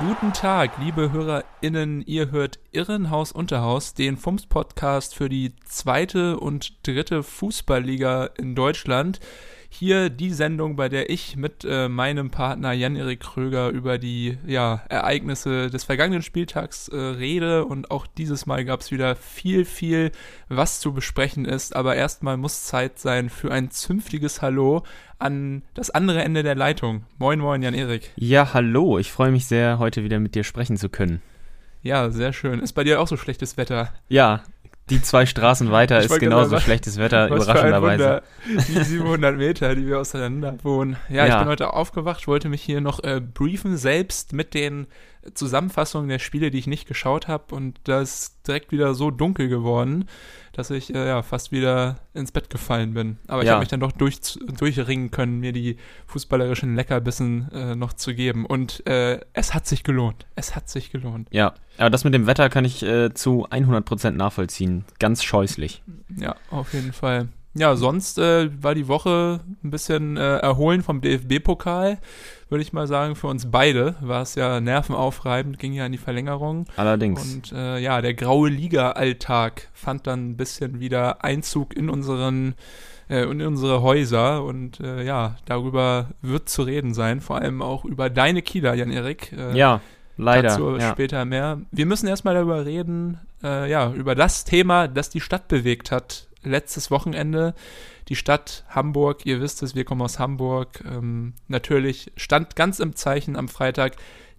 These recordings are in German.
Guten Tag, liebe HörerInnen. Ihr hört Irrenhaus Unterhaus, den FUMS-Podcast für die zweite und dritte Fußballliga in Deutschland. Hier die Sendung, bei der ich mit äh, meinem Partner Jan-Erik Kröger über die ja, Ereignisse des vergangenen Spieltags äh, rede. Und auch dieses Mal gab es wieder viel, viel, was zu besprechen ist. Aber erstmal muss Zeit sein für ein zünftiges Hallo an das andere Ende der Leitung. Moin, moin, Jan-Erik. Ja, hallo. Ich freue mich sehr, heute wieder mit dir sprechen zu können. Ja, sehr schön. Ist bei dir auch so schlechtes Wetter? Ja, die zwei Straßen weiter ist genauso sagen, schlechtes Wetter, überraschenderweise. Die 700 Meter, die wir auseinander wohnen. Ja, ja, ich bin heute aufgewacht, wollte mich hier noch äh, briefen, selbst mit den Zusammenfassungen der Spiele, die ich nicht geschaut habe. Und da ist direkt wieder so dunkel geworden, dass ich äh, ja, fast wieder ins Bett gefallen bin. Aber ich ja. habe mich dann doch durch, durchringen können, mir die fußballerischen Leckerbissen äh, noch zu geben. Und äh, es hat sich gelohnt. Es hat sich gelohnt. Ja, aber das mit dem Wetter kann ich äh, zu 100% nachvollziehen. Ganz scheußlich. Ja, auf jeden Fall. Ja, sonst äh, war die Woche ein bisschen äh, erholen vom DFB-Pokal, würde ich mal sagen. Für uns beide war es ja nervenaufreibend, ging ja in die Verlängerung. Allerdings. Und äh, ja, der graue Liga-Alltag fand dann ein bisschen wieder Einzug in unseren äh, in unsere Häuser und äh, ja, darüber wird zu reden sein, vor allem auch über deine Kieler, Jan-Erik. Äh, ja, leider. Dazu ja. später mehr. Wir müssen erstmal darüber reden, äh, ja, über das Thema, das die Stadt bewegt hat letztes Wochenende. Die Stadt Hamburg, ihr wisst es, wir kommen aus Hamburg. Ähm, natürlich stand ganz im Zeichen am Freitag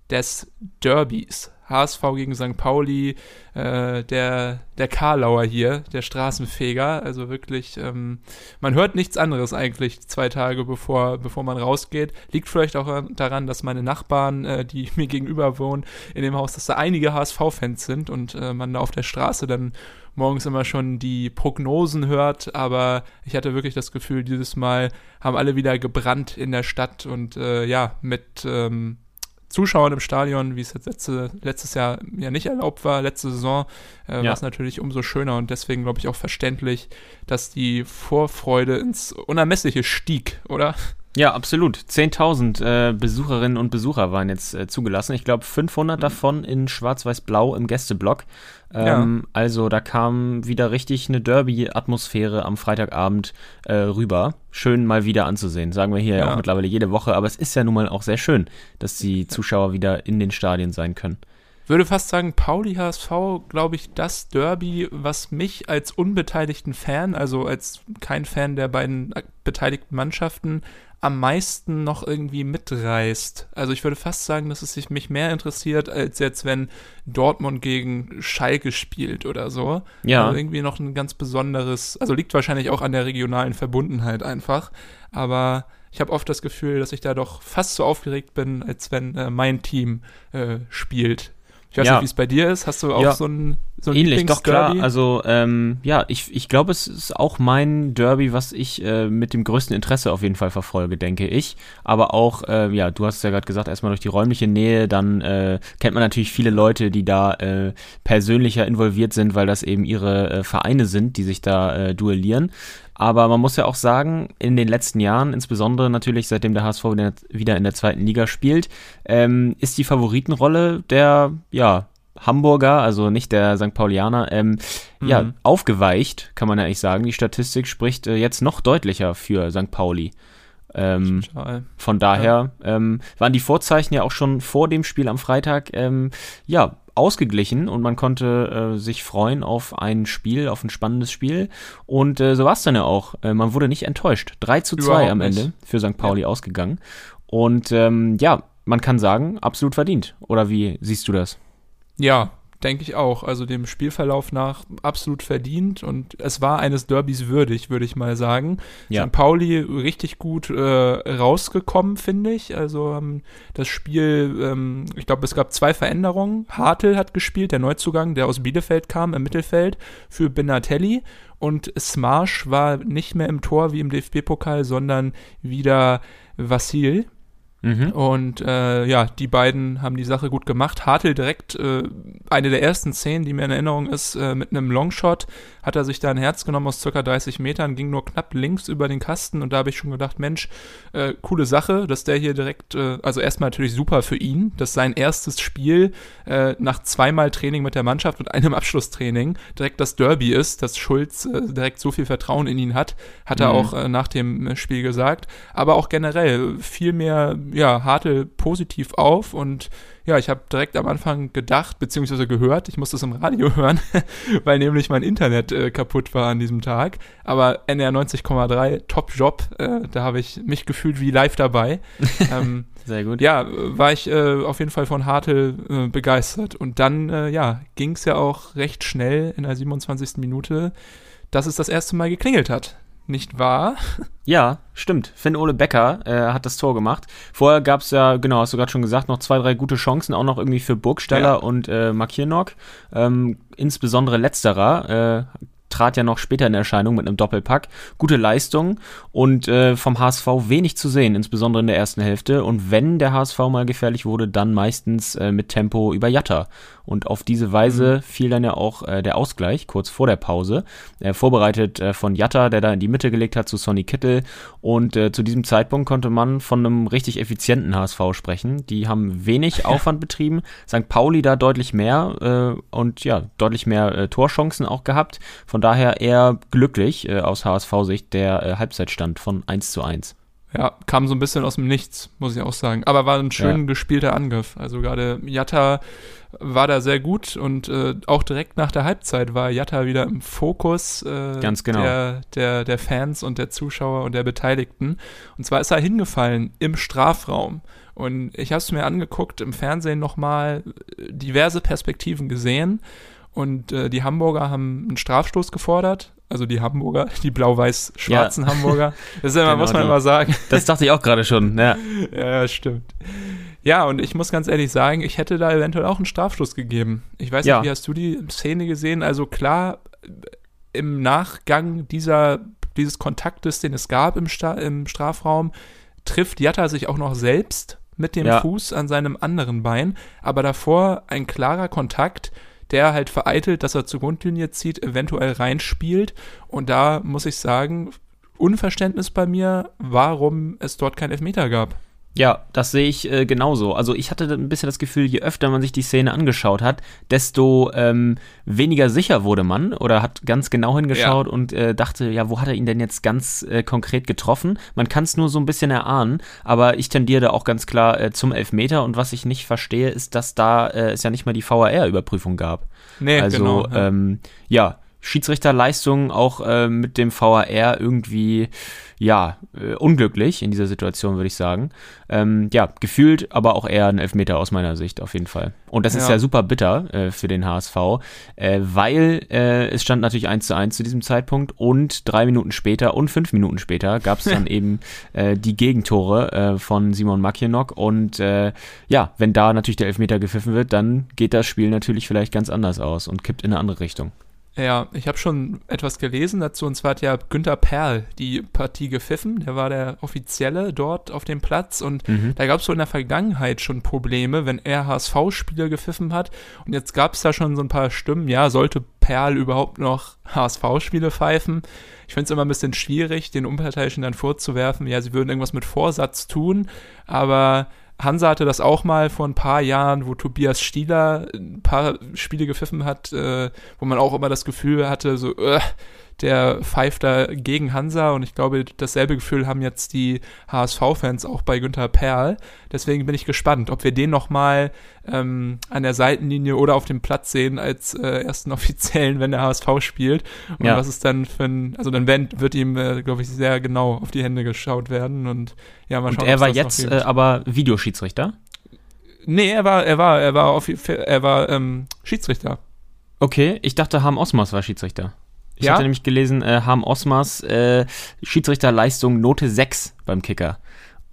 des Derbys. HSV gegen St. Pauli, äh, der, der Karlauer hier, der Straßenfeger. Also wirklich, ähm, man hört nichts anderes eigentlich zwei Tage bevor, bevor man rausgeht. Liegt vielleicht auch daran, dass meine Nachbarn, äh, die mir gegenüber wohnen, in dem Haus, dass da einige HSV-Fans sind und äh, man da auf der Straße dann morgens immer schon die Prognosen hört, aber ich hatte wirklich das Gefühl, dieses Mal haben alle wieder gebrannt in der Stadt und äh, ja, mit ähm, Zuschauern im Stadion, wie es jetzt letzte, letztes Jahr ja nicht erlaubt war, letzte Saison, äh, ja. war es natürlich umso schöner und deswegen glaube ich auch verständlich, dass die Vorfreude ins Unermessliche stieg, oder? Ja, absolut. 10.000 äh, Besucherinnen und Besucher waren jetzt äh, zugelassen. Ich glaube 500 mhm. davon in Schwarz-Weiß-Blau im Gästeblock. Ähm, ja. Also da kam wieder richtig eine Derby-Atmosphäre am Freitagabend äh, rüber. Schön mal wieder anzusehen. Sagen wir hier ja. auch mittlerweile jede Woche. Aber es ist ja nun mal auch sehr schön, dass die Zuschauer wieder in den Stadien sein können würde fast sagen, Pauli HSV, glaube ich, das Derby, was mich als unbeteiligten Fan, also als kein Fan der beiden beteiligten Mannschaften, am meisten noch irgendwie mitreißt. Also ich würde fast sagen, dass es sich mich mehr interessiert, als jetzt, wenn Dortmund gegen Schalke spielt oder so. Ja. Also irgendwie noch ein ganz besonderes, also liegt wahrscheinlich auch an der regionalen Verbundenheit einfach. Aber ich habe oft das Gefühl, dass ich da doch fast so aufgeregt bin, als wenn äh, mein Team äh, spielt ich weiß ja. nicht, wie es bei dir ist. Hast du auch ja. so ein, so ein Ähnlich, doch klar. Also ähm, ja, ich, ich glaube, es ist auch mein Derby, was ich äh, mit dem größten Interesse auf jeden Fall verfolge, denke ich. Aber auch, äh, ja, du hast es ja gerade gesagt, erstmal durch die räumliche Nähe, dann äh, kennt man natürlich viele Leute, die da äh, persönlicher involviert sind, weil das eben ihre äh, Vereine sind, die sich da äh, duellieren. Aber man muss ja auch sagen, in den letzten Jahren, insbesondere natürlich seitdem der HSV wieder in der zweiten Liga spielt, ähm, ist die Favoritenrolle der, ja, Hamburger, also nicht der St. Paulianer, ähm, mhm. ja, aufgeweicht, kann man ja eigentlich sagen. Die Statistik spricht äh, jetzt noch deutlicher für St. Pauli. Ähm, von daher ja. ähm, waren die Vorzeichen ja auch schon vor dem Spiel am Freitag ähm, ja ausgeglichen und man konnte äh, sich freuen auf ein Spiel, auf ein spannendes Spiel. Und äh, so war es dann ja auch. Äh, man wurde nicht enttäuscht. 3 zu 2 am Ende nicht. für St. Pauli ja. ausgegangen. Und ähm, ja, man kann sagen, absolut verdient. Oder wie siehst du das? Ja, denke ich auch. Also dem Spielverlauf nach absolut verdient und es war eines Derbys würdig, würde ich mal sagen. Ja. St. Pauli richtig gut äh, rausgekommen, finde ich. Also ähm, das Spiel, ähm, ich glaube, es gab zwei Veränderungen. Hartl hat gespielt, der Neuzugang, der aus Bielefeld kam im Mittelfeld für Benatelli und Smarsch war nicht mehr im Tor wie im DFB-Pokal, sondern wieder Vassil. Mhm. Und äh, ja, die beiden haben die Sache gut gemacht. Hartl direkt äh, eine der ersten Szenen, die mir in Erinnerung ist, äh, mit einem Longshot hat er sich da ein Herz genommen aus circa 30 Metern, ging nur knapp links über den Kasten und da habe ich schon gedacht, Mensch, äh, coole Sache, dass der hier direkt, äh, also erstmal natürlich super für ihn, dass sein erstes Spiel äh, nach zweimal Training mit der Mannschaft und einem Abschlusstraining direkt das Derby ist, dass Schulz direkt so viel Vertrauen in ihn hat, hat er Mhm. auch äh, nach dem Spiel gesagt, aber auch generell viel mehr, ja, Hartl positiv auf und ja, ich habe direkt am Anfang gedacht, beziehungsweise gehört, ich musste es im Radio hören, weil nämlich mein Internet äh, kaputt war an diesem Tag. Aber NR 90,3, top Job, äh, da habe ich mich gefühlt wie live dabei. ähm, Sehr gut. ja, war ich äh, auf jeden Fall von Hartl äh, begeistert. Und dann, äh, ja, ging es ja auch recht schnell in der 27. Minute, dass es das erste Mal geklingelt hat. Nicht wahr? Ja, stimmt. Finn Ole Becker äh, hat das Tor gemacht. Vorher gab es ja, genau, hast du gerade schon gesagt, noch zwei, drei gute Chancen, auch noch irgendwie für Burgstaller Ja. und äh, Makirnok. Ähm, insbesondere letzterer äh, trat ja noch später in Erscheinung mit einem Doppelpack. Gute Leistung und äh, vom HSV wenig zu sehen, insbesondere in der ersten Hälfte. Und wenn der HSV mal gefährlich wurde, dann meistens äh, mit Tempo über Jatta. Und auf diese Weise fiel dann ja auch äh, der Ausgleich kurz vor der Pause. Äh, vorbereitet äh, von Jatta, der da in die Mitte gelegt hat zu Sonny Kittel. Und äh, zu diesem Zeitpunkt konnte man von einem richtig effizienten HSV sprechen. Die haben wenig Aufwand betrieben. St. Pauli da deutlich mehr äh, und ja, deutlich mehr äh, Torchancen auch gehabt. Von daher eher glücklich aus HSV-Sicht der Halbzeitstand von 1 zu 1. Ja, kam so ein bisschen aus dem Nichts, muss ich auch sagen. Aber war ein schön Ja. gespielter Angriff. Also gerade Jatta war da sehr gut und äh, auch direkt nach der Halbzeit war Jatta wieder im Fokus äh, Ganz genau. der, der, der Fans und der Zuschauer und der Beteiligten. Und zwar ist er hingefallen im Strafraum. Und ich habe es mir angeguckt, im Fernsehen nochmal äh, diverse Perspektiven gesehen. Und äh, die Hamburger haben einen Strafstoß gefordert. Also die Hamburger, die blau-weiß-schwarzen Hamburger. Das ist immer, Genau muss man die. immer sagen. Das dachte ich auch gerade schon. Ja. Ja, stimmt. Ja, und ich muss ganz ehrlich sagen, ich hätte da eventuell auch einen Strafstoß gegeben. Ich weiß Ja. nicht, wie hast du die Szene gesehen? Also klar, im Nachgang dieser, dieses Kontaktes, den es gab im, Sta im Strafraum, trifft Jatta sich auch noch selbst mit dem Ja. Fuß an seinem anderen Bein, aber davor ein klarer Kontakt, der halt vereitelt, dass er zur Grundlinie zieht, eventuell reinspielt. Und da muss ich sagen, Unverständnis bei mir, warum es dort kein Elfmeter gab. Ja, das sehe ich äh, genauso. Also ich hatte ein bisschen das Gefühl, je öfter man sich die Szene angeschaut hat, desto ähm, weniger sicher wurde man oder hat ganz genau hingeschaut und äh, dachte, ja, wo hat er ihn denn jetzt ganz äh, konkret getroffen? Man kann es nur so ein bisschen erahnen, aber ich tendiere da auch ganz klar äh, zum Elfmeter und was ich nicht verstehe, ist, dass da äh, es ja nicht mal die VAR-Überprüfung gab. Nee, Also genau. Ja. ähm, ja, Schiedsrichterleistung auch äh, mit dem VAR irgendwie ja äh, unglücklich in dieser Situation würde ich sagen. Ähm, ja, gefühlt, aber auch eher ein Elfmeter aus meiner Sicht auf jeden Fall. Und das ist Ja. ja super bitter äh, für den HSV, äh, weil äh, es stand natürlich 1 zu 1 zu diesem Zeitpunkt und drei Minuten später und fünf Minuten später gab es dann eben äh, die Gegentore äh, von Simon Makienok und äh, ja, wenn da natürlich der Elfmeter gepfiffen wird, dann geht das Spiel natürlich vielleicht ganz anders aus und kippt in eine andere Richtung. Ja, ich habe schon etwas gelesen dazu, und zwar hat ja Günther Perl die Partie gepfiffen. Der war der Offizielle dort auf dem Platz und Mhm. da gab es so in der Vergangenheit schon Probleme, wenn er HSV-Spiele gepfiffen hat. Und jetzt gab es da schon so ein paar Stimmen, ja, sollte Perl überhaupt noch HSV-Spiele pfeifen? Ich finde es immer ein bisschen schwierig, den Unparteiischen dann vorzuwerfen, ja, sie würden irgendwas mit Vorsatz tun, aber Hansa hatte das auch mal vor ein paar Jahren, wo Tobias Stieler ein paar Spiele gepfiffen hat, äh, wo man auch immer das Gefühl hatte, so, äh, der pfeift da gegen Hansa und ich glaube, dasselbe Gefühl haben jetzt die HSV-Fans auch bei Günther Perl. Deswegen bin ich gespannt, ob wir den nochmal ähm, an der Seitenlinie oder auf dem Platz sehen als äh, ersten Offiziellen, wenn der HSV spielt. Und Ja. was ist dann für ein, also dann wird ihm, äh, glaube ich, sehr genau auf die Hände geschaut werden und ja, mal Und schauen, er ob's war jetzt äh, aber Videoschiedsrichter. Nee, er war, er war, er war, auf, er war ähm, Schiedsrichter. Okay, ich dachte, Harm Osmas war Schiedsrichter. Ich Ja? hatte nämlich gelesen, äh, Harm Osmas äh, Schiedsrichterleistung Note 6 beim Kicker.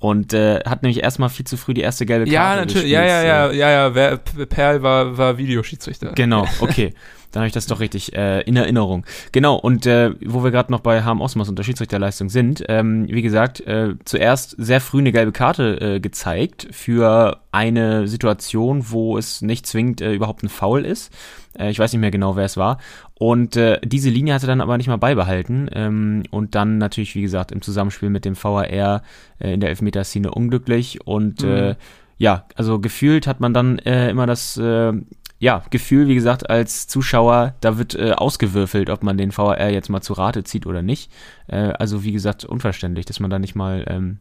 Und äh, hat nämlich erstmal viel zu früh die erste gelbe Karte Ja, natürlich. Ja, ja, ja, äh, ja, ja. Perl war, war Videoschiedsrichter. Genau, okay. Dann habe ich das doch richtig äh, in Erinnerung. Genau, und äh, wo wir gerade noch bei Harm Osmas und der Schiedsrichterleistung sind, ähm, wie gesagt, äh, zuerst sehr früh eine gelbe Karte äh, gezeigt für eine Situation, wo es nicht zwingend äh, überhaupt ein Foul ist. Äh, ich weiß nicht mehr genau, wer es war. Und äh, diese Linie hat er dann aber nicht mal beibehalten. Ähm, und dann natürlich, wie gesagt, im Zusammenspiel mit dem VAR äh, in der Elfmeterszene unglücklich. Und äh, ja, also gefühlt hat man dann äh, immer das äh, ja, Gefühl, wie gesagt, als Zuschauer, da wird äh, ausgewürfelt, ob man den VAR jetzt mal zu Rate zieht oder nicht. Äh, also wie gesagt, unverständlich, dass man da nicht mal ähm,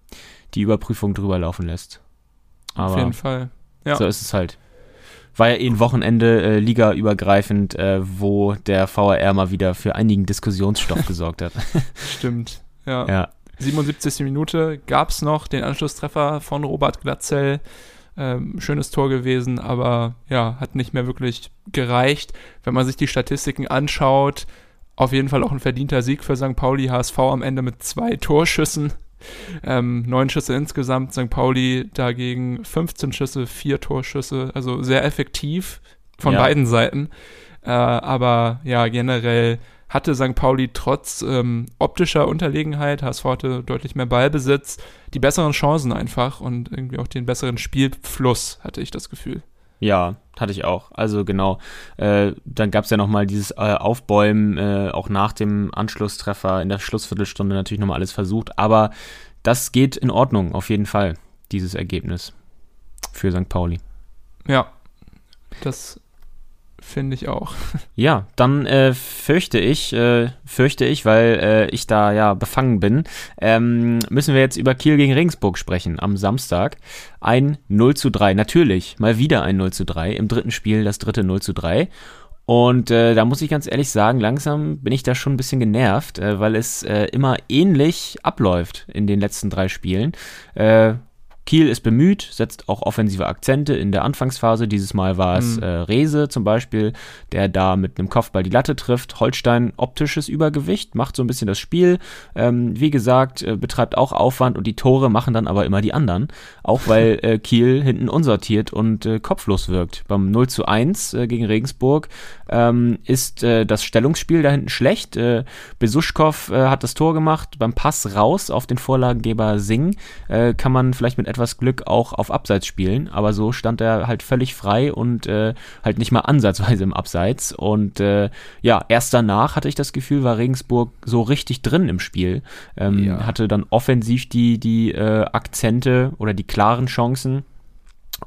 die Überprüfung drüber laufen lässt. Auf Aber jeden Fall. Ja. so ist es halt. War ja eh ein Wochenende äh, ligaübergreifend, äh, wo der VAR mal wieder für einigen Diskussionsstoff gesorgt hat. Stimmt. Ja. ja. 77. Minute gab es noch den Anschlusstreffer von Robert Glatzel. Ähm, schönes Tor gewesen, aber ja, hat nicht mehr wirklich gereicht. Wenn man sich die Statistiken anschaut, auf jeden Fall auch ein verdienter Sieg für St. Pauli. HSV am Ende mit zwei Torschüssen. Ähm, neun Schüsse insgesamt, St. Pauli dagegen 15 Schüsse, vier Torschüsse, also sehr effektiv von Ja. beiden Seiten. Äh, aber ja, generell hatte St. Pauli trotz ähm, optischer Unterlegenheit, HSV hatte deutlich mehr Ballbesitz, die besseren Chancen einfach und irgendwie auch den besseren Spielfluss, hatte ich das Gefühl. Ja, hatte ich auch. Also genau. Äh, dann gab es ja nochmal dieses äh, Aufbäumen, äh, auch nach dem Anschlusstreffer in der Schlussviertelstunde natürlich nochmal alles versucht. Aber das geht in Ordnung, auf jeden Fall, dieses Ergebnis für St. Pauli. Ja, das finde ich auch. Ja, dann äh, fürchte ich, äh, fürchte ich, weil äh, ich da ja befangen bin, ähm, müssen wir jetzt über Kiel gegen Regensburg sprechen am Samstag. Ein 0 zu 3, natürlich, mal wieder ein 0 zu 3, im dritten Spiel das dritte 0 zu 3. Und äh, da muss ich ganz ehrlich sagen, langsam bin ich da schon ein bisschen genervt, äh, weil es äh, immer ähnlich abläuft in den letzten drei Spielen. Kiel ist bemüht, setzt auch offensive Akzente in der Anfangsphase. Dieses Mal war es Mhm. äh, Rese zum Beispiel, der da mit einem Kopfball die Latte trifft. Holstein optisches Übergewicht, macht so ein bisschen das Spiel. Ähm, wie gesagt, äh, betreibt auch Aufwand und die Tore machen dann aber immer die anderen. Auch weil äh, Kiel hinten unsortiert und äh, kopflos wirkt. Beim 0 zu 1 äh, gegen Regensburg ähm, ist äh, das Stellungsspiel da hinten schlecht. Äh, Besuschkow hat das Tor gemacht. Beim Pass raus auf den Vorlagengeber Singh kann man vielleicht mit etwas Glück auch auf Abseits spielen, aber so stand er halt völlig frei und äh, halt nicht mal ansatzweise im Abseits. Und äh, ja, erst danach hatte ich das Gefühl, war Regensburg so richtig drin im Spiel. Ähm, Ja. Hatte dann offensiv die, die äh, Akzente oder die klaren Chancen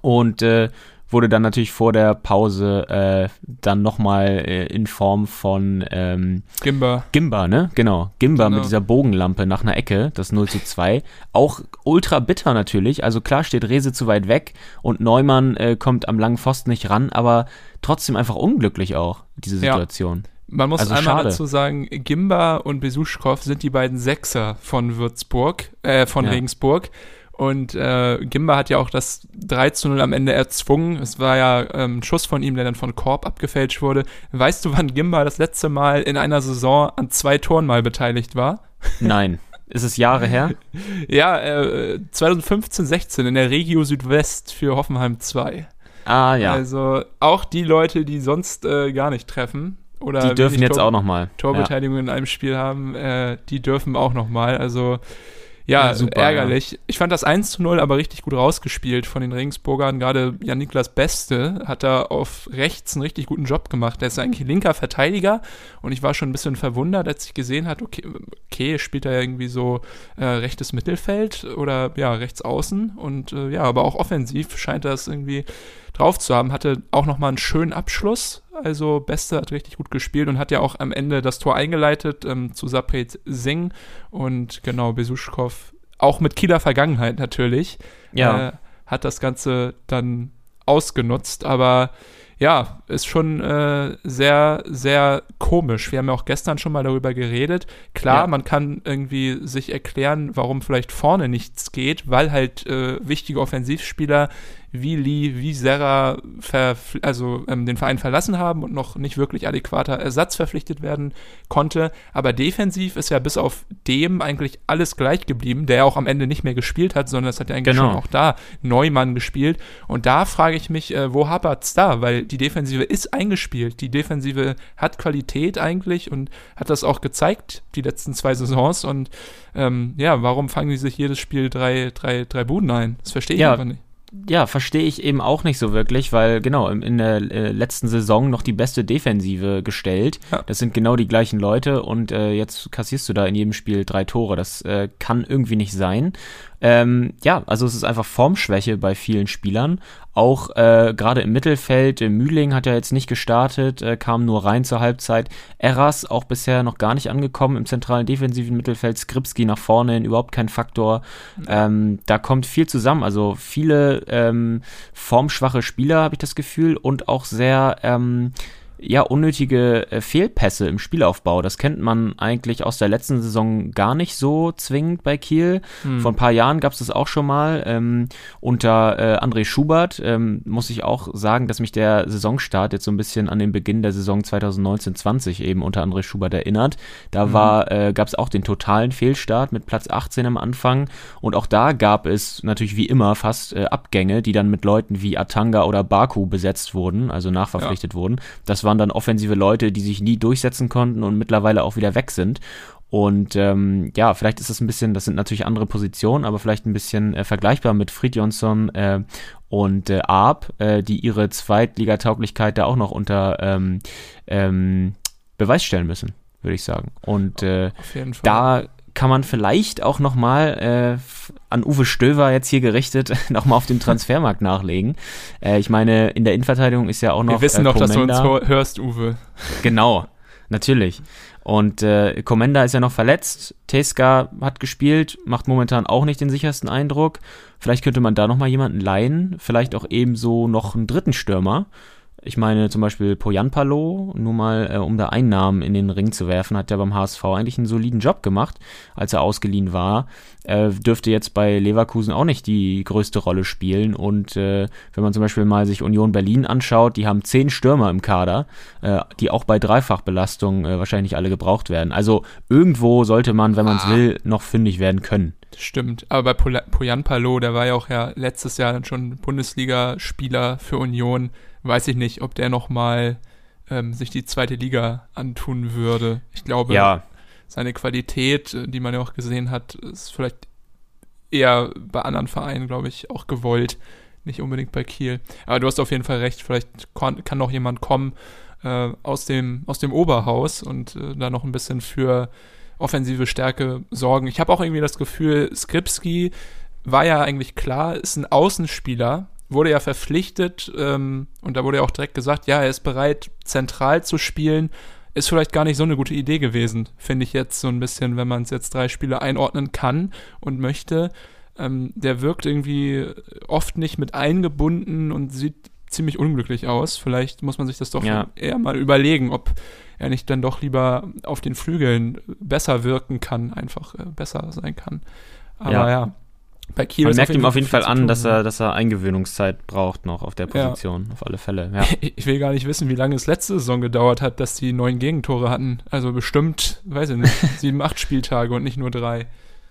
und äh, wurde dann natürlich vor der Pause äh, dann nochmal äh, in Form von ähm, Gimba. Gimba, ne? Genau. Gimba Genau. mit dieser Bogenlampe nach einer Ecke, das 0 zu 2. Auch ultra bitter natürlich. Also klar steht Rese zu weit weg und Neumann äh, kommt am langen Pfosten nicht ran, aber trotzdem einfach unglücklich auch, diese Ja. Situation. Man muss Also einmal schade. dazu sagen, Gimba und Besuschkow sind die beiden Sechser von Würzburg, äh, von Ja. Regensburg. Und äh, Gimba hat ja auch das 3 zu 0 am Ende erzwungen. Es war ja ähm, ein Schuss von ihm, der dann von Korb abgefälscht wurde. Weißt du, wann Gimba das letzte Mal in einer Saison an zwei Toren mal beteiligt war? Nein. Ist es Jahre her? Ja, äh, 2015, 16 in der Regio Südwest für Hoffenheim 2. Ah ja. Also auch die Leute, die sonst äh, gar nicht treffen oder die dürfen jetzt Tor- auch nochmal. Ja. Torbeteiligung in einem Spiel haben, äh, die dürfen auch nochmal. Also ja, Ja, super, ärgerlich. Ich fand das 1 zu 0 aber richtig gut rausgespielt von den Regensburgern. Gerade Jan-Niklas Beste hat da auf rechts einen richtig guten Job gemacht. Der ist eigentlich linker Verteidiger und ich war schon ein bisschen verwundert, als ich gesehen hat, okay, okay spielt er irgendwie so äh, rechtes Mittelfeld oder ja, rechts außen und äh, ja, aber auch offensiv scheint er es irgendwie drauf zu haben. Hatte auch nochmal einen schönen Abschluss. Also Beste hat richtig gut gespielt und hat ja auch am Ende das Tor eingeleitet ähm, zu Sapret Singh und genau Besuschkow, auch mit Kieler Vergangenheit natürlich, Ja. äh, hat das Ganze dann ausgenutzt. Aber ja, ist schon äh, sehr, sehr komisch. Wir haben ja auch gestern schon mal darüber geredet. Klar, Ja. man kann irgendwie sich erklären, warum vielleicht vorne nichts geht, weil halt äh, wichtige Offensivspieler wie Lee, wie Serra also ähm, den Verein verlassen haben und noch nicht wirklich adäquater Ersatz verpflichtet werden konnte. Aber defensiv ist ja bis auf dem eigentlich alles gleich geblieben, der auch am Ende nicht mehr gespielt hat, sondern es hat ja eigentlich genau. schon auch da Neumann gespielt. Und da frage ich mich, äh, wo hapert's da? Weil die Defensive ist eingespielt. Die Defensive hat Qualität eigentlich und hat das auch gezeigt, die letzten zwei Saisons. Und ähm, ja, warum fangen die sich jedes Spiel drei, drei, drei Buden ein? Das verstehe ich ja, einfach nicht ja, verstehe ich eben auch nicht so wirklich, weil genau, in der äh, letzten Saison noch die beste Defensive gestellt. Ja. Das sind genau die gleichen Leute und äh, jetzt kassierst du da in jedem Spiel drei Tore. Das äh, kann irgendwie nicht sein. Ähm, ja, also es ist einfach Formschwäche bei vielen Spielern. Auch äh, gerade im Mittelfeld, Mühling hat ja jetzt nicht gestartet, äh, kam nur rein zur Halbzeit. Eras auch bisher noch gar nicht angekommen im zentralen defensiven Mittelfeld. Skripski nach vorne hin, überhaupt kein Faktor. Ähm, da kommt viel zusammen. Also viele ähm, formschwache Spieler, habe ich das Gefühl, und auch sehr ähm, ja, unnötige äh, Fehlpässe im Spielaufbau. Das kennt man eigentlich aus der letzten Saison gar nicht so zwingend bei Kiel. Hm. Vor ein paar Jahren gab es das auch schon mal. Ähm, unter äh, André Schubert ähm, muss ich auch sagen, dass mich der Saisonstart jetzt so ein bisschen an den Beginn der Saison 2019-20 eben unter André Schubert erinnert. Da hm. war, äh, gab es auch den totalen Fehlstart mit Platz 18 am Anfang. Und auch da gab es natürlich wie immer fast äh, Abgänge, die dann mit Leuten wie Atanga oder Baku besetzt wurden, also nachverpflichtet ja. wurden. Das war waren dann offensive Leute, die sich nie durchsetzen konnten und mittlerweile auch wieder weg sind. Und ähm, ja, vielleicht ist das ein bisschen, das sind natürlich andere Positionen, aber vielleicht ein bisschen äh, vergleichbar mit Fried Jonsson äh, und äh, Arp, äh, die ihre Zweitligatauglichkeit da auch noch unter ähm, ähm, Beweis stellen müssen, würde ich sagen. Und äh, da kann man vielleicht auch nochmal äh, an Uwe Stöver jetzt hier gerichtet nochmal auf den Transfermarkt nachlegen. Äh, ich meine, in der Innenverteidigung ist ja auch noch. Wir wissen äh, doch, dass du uns hörst, Uwe. Genau, natürlich. Und äh, Komenda ist ja noch verletzt. Teska hat gespielt, macht momentan auch nicht den sichersten Eindruck. Vielleicht könnte man da nochmal jemanden leihen. Vielleicht auch ebenso noch einen dritten Stürmer. Ich meine zum Beispiel Poyanpalo, nur mal äh, um da Einnahmen in den Ring zu werfen, hat ja beim HSV eigentlich einen soliden Job gemacht, als er ausgeliehen war. Äh, dürfte jetzt bei Leverkusen auch nicht die größte Rolle spielen. Und äh, wenn man zum Beispiel mal sich Union Berlin anschaut, die haben zehn Stürmer im Kader, äh, die auch bei Dreifachbelastung äh, wahrscheinlich alle gebraucht werden. Also irgendwo sollte man, wenn man es ah. will, noch fündig werden können. Stimmt. Aber bei Poyanpalo, der war ja auch ja letztes Jahr dann schon Bundesligaspieler für Union weiß ich nicht, ob der nochmal ähm, sich die zweite Liga antun würde. Ich glaube, ja. seine Qualität, äh, die man ja auch gesehen hat, ist vielleicht eher bei anderen Vereinen, glaube ich, auch gewollt. Nicht unbedingt bei Kiel. Aber du hast auf jeden Fall recht, vielleicht kann, kann noch jemand kommen äh, aus, dem, aus dem Oberhaus und äh, da noch ein bisschen für offensive Stärke sorgen. Ich habe auch irgendwie das Gefühl, Skripski war ja eigentlich klar, ist ein Außenspieler, wurde ja verpflichtet ähm, und da wurde ja auch direkt gesagt, ja, er ist bereit, zentral zu spielen. Ist vielleicht gar nicht so eine gute Idee gewesen, finde ich jetzt so ein bisschen, wenn man es jetzt drei Spiele einordnen kann und möchte. Ähm, der wirkt irgendwie oft nicht mit eingebunden und sieht ziemlich unglücklich aus. Vielleicht muss man sich das doch ja. eher mal überlegen, ob er nicht dann doch lieber auf den Flügeln besser wirken kann, einfach äh, besser sein kann. Aber ja. ja. Bei Kiel Man merkt ihm auf jeden Fall an, dass er, dass er Eingewöhnungszeit braucht noch auf der Position, ja. auf alle Fälle. Ja. Ich will gar nicht wissen, wie lange es letzte Saison gedauert hat, dass die neun Gegentore hatten. Also bestimmt, weiß ich nicht, sieben, acht Spieltage und nicht nur drei.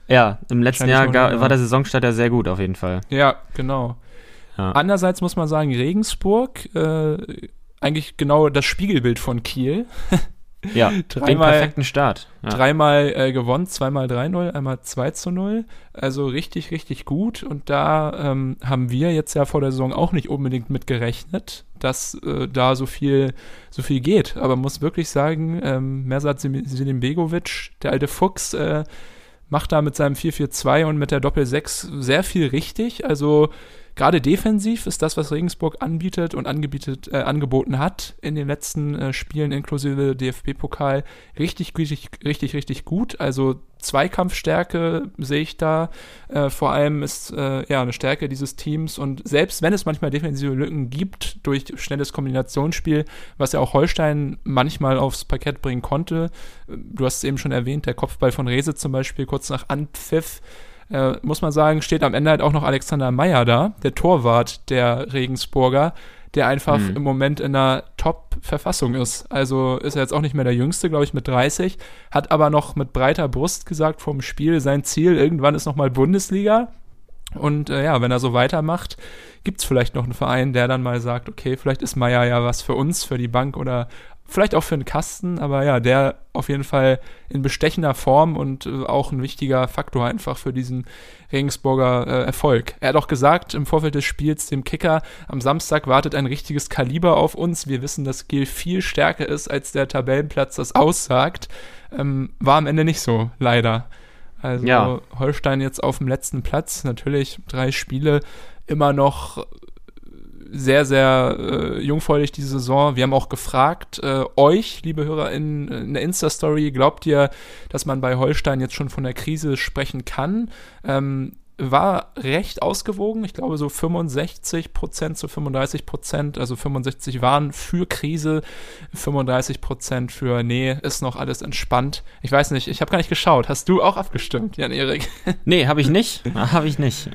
Ja, im letzten Jahr gar, war der Saisonstart ja sehr gut auf jeden Fall. Ja, genau. Ja. Andererseits muss man sagen, Regensburg, äh, eigentlich genau das Spiegelbild von Kiel. Ja, dreimal, den perfekten Start. Ja. Dreimal äh, gewonnen, zweimal 3-0, einmal 2 0. Also richtig, richtig gut. Und da ähm, haben wir jetzt ja vor der Saison auch nicht unbedingt mit gerechnet, dass äh, da so viel, so viel geht. Aber muss wirklich sagen, ähm, Mersat Begovic, der alte Fuchs, äh, macht da mit seinem 4-4-2 und mit der Doppel-6 sehr viel richtig. Also gerade defensiv ist das, was Regensburg anbietet und angebietet, äh, angeboten hat in den letzten äh, Spielen inklusive DFB-Pokal richtig, richtig, richtig, richtig gut. Also Zweikampfstärke sehe ich da. Äh, vor allem ist äh, ja eine Stärke dieses Teams und selbst wenn es manchmal defensive Lücken gibt durch schnelles Kombinationsspiel, was ja auch Holstein manchmal aufs Parkett bringen konnte, äh, du hast es eben schon erwähnt, der Kopfball von Rese zum Beispiel kurz nach Anpfiff äh, muss man sagen, steht am Ende halt auch noch Alexander Meyer da, der Torwart der Regensburger, der einfach Mhm. im Moment in einer Top-Verfassung ist. Also ist er jetzt auch nicht mehr der Jüngste, glaube ich, mit 30, hat aber noch mit breiter Brust gesagt vom Spiel, sein Ziel irgendwann ist nochmal Bundesliga. Und äh, ja, wenn er so weitermacht, gibt's vielleicht noch einen Verein, der dann mal sagt, okay, vielleicht ist Meier ja was für uns, für die Bank oder vielleicht auch für einen Kasten, aber ja, der auf jeden Fall in bestechender Form und äh, auch ein wichtiger Faktor einfach für diesen Regensburger äh, Erfolg. Er hat auch gesagt im Vorfeld des Spiels dem Kicker, am Samstag wartet ein richtiges Kaliber auf uns. Wir wissen, dass Gil viel stärker ist, als der Tabellenplatz das aussagt. Ähm, war am Ende nicht so, leider. Also Ja. Holstein jetzt auf dem letzten Platz, natürlich drei Spiele, immer noch sehr, sehr äh, jungfräulich diese Saison. Wir haben auch gefragt, äh, euch, liebe Hörer, in, in der Insta-Story, glaubt ihr, dass man bei Holstein jetzt schon von der Krise sprechen kann? Ähm, war recht ausgewogen. Ich glaube, so 65 Prozent zu 35 Prozent. Also 65 waren für Krise, 35 Prozent für Nee, ist noch alles entspannt. Ich weiß nicht, ich habe gar nicht geschaut. Hast du auch abgestimmt, Jan-Erik? Nee, habe ich nicht. habe ich nicht.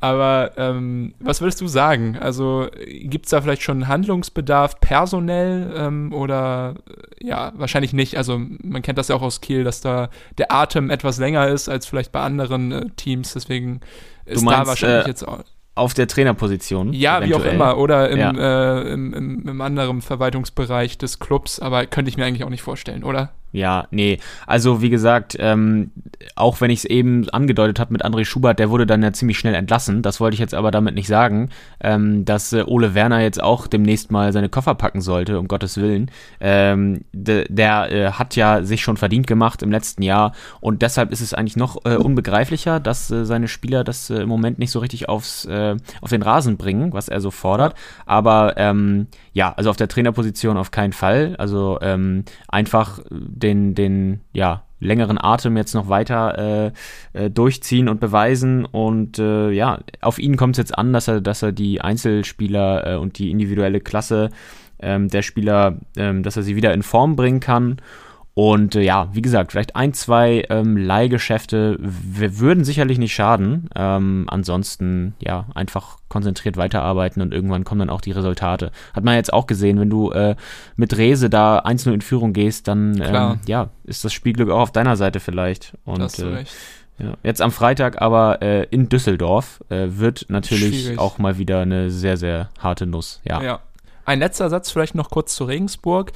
Aber ähm, was würdest du sagen? Also gibt es da vielleicht schon Handlungsbedarf personell ähm, oder äh, ja, wahrscheinlich nicht. Also man kennt das ja auch aus Kiel, dass da der Atem etwas länger ist als vielleicht bei anderen äh, Teams. Deswegen ist da meinst, wahrscheinlich äh, jetzt auch. Auf der Trainerposition. Ja, wie auch eventuell. immer. Oder im, Ja. äh, im, im, im anderen Verwaltungsbereich des Clubs. Aber könnte ich mir eigentlich auch nicht vorstellen, oder? Ja, nee. Also wie gesagt, ähm, auch wenn ich es eben angedeutet habe mit André Schubert, der wurde dann ja ziemlich schnell entlassen. Das wollte ich jetzt aber damit nicht sagen, ähm, dass äh, Ole Werner jetzt auch demnächst mal seine Koffer packen sollte, um Gottes Willen. Ähm, de, der äh, hat ja sich schon verdient gemacht im letzten Jahr und deshalb ist es eigentlich noch äh, unbegreiflicher, dass äh, seine Spieler das äh, im Moment nicht so richtig aufs, äh, auf den Rasen bringen, was er so fordert. Aber ähm, ja, also auf der Trainerposition auf keinen Fall. Also ähm, einfach den, den, ja, längeren Atem jetzt noch weiter äh, äh, durchziehen und beweisen. Und äh, ja, auf ihn kommt es jetzt an, dass er, dass er die Einzelspieler äh, und die individuelle Klasse ähm, der Spieler, ähm, dass er sie wieder in Form bringen kann. Und äh, ja, wie gesagt, vielleicht ein, zwei ähm, Leihgeschäfte würden sicherlich nicht schaden. Ähm, ansonsten, ja, einfach konzentriert weiterarbeiten und irgendwann kommen dann auch die Resultate. Hat man jetzt auch gesehen, wenn du äh, mit Rese da 1-0 in Führung gehst, dann ähm, ja, ist das Spielglück auch auf deiner Seite vielleicht. Und hast du äh, recht. ja. Jetzt am Freitag aber äh, in Düsseldorf äh, wird natürlich Schwierig. auch mal wieder eine sehr, sehr harte Nuss. Ja. Ja. Ein letzter Satz vielleicht noch kurz zu Regensburg,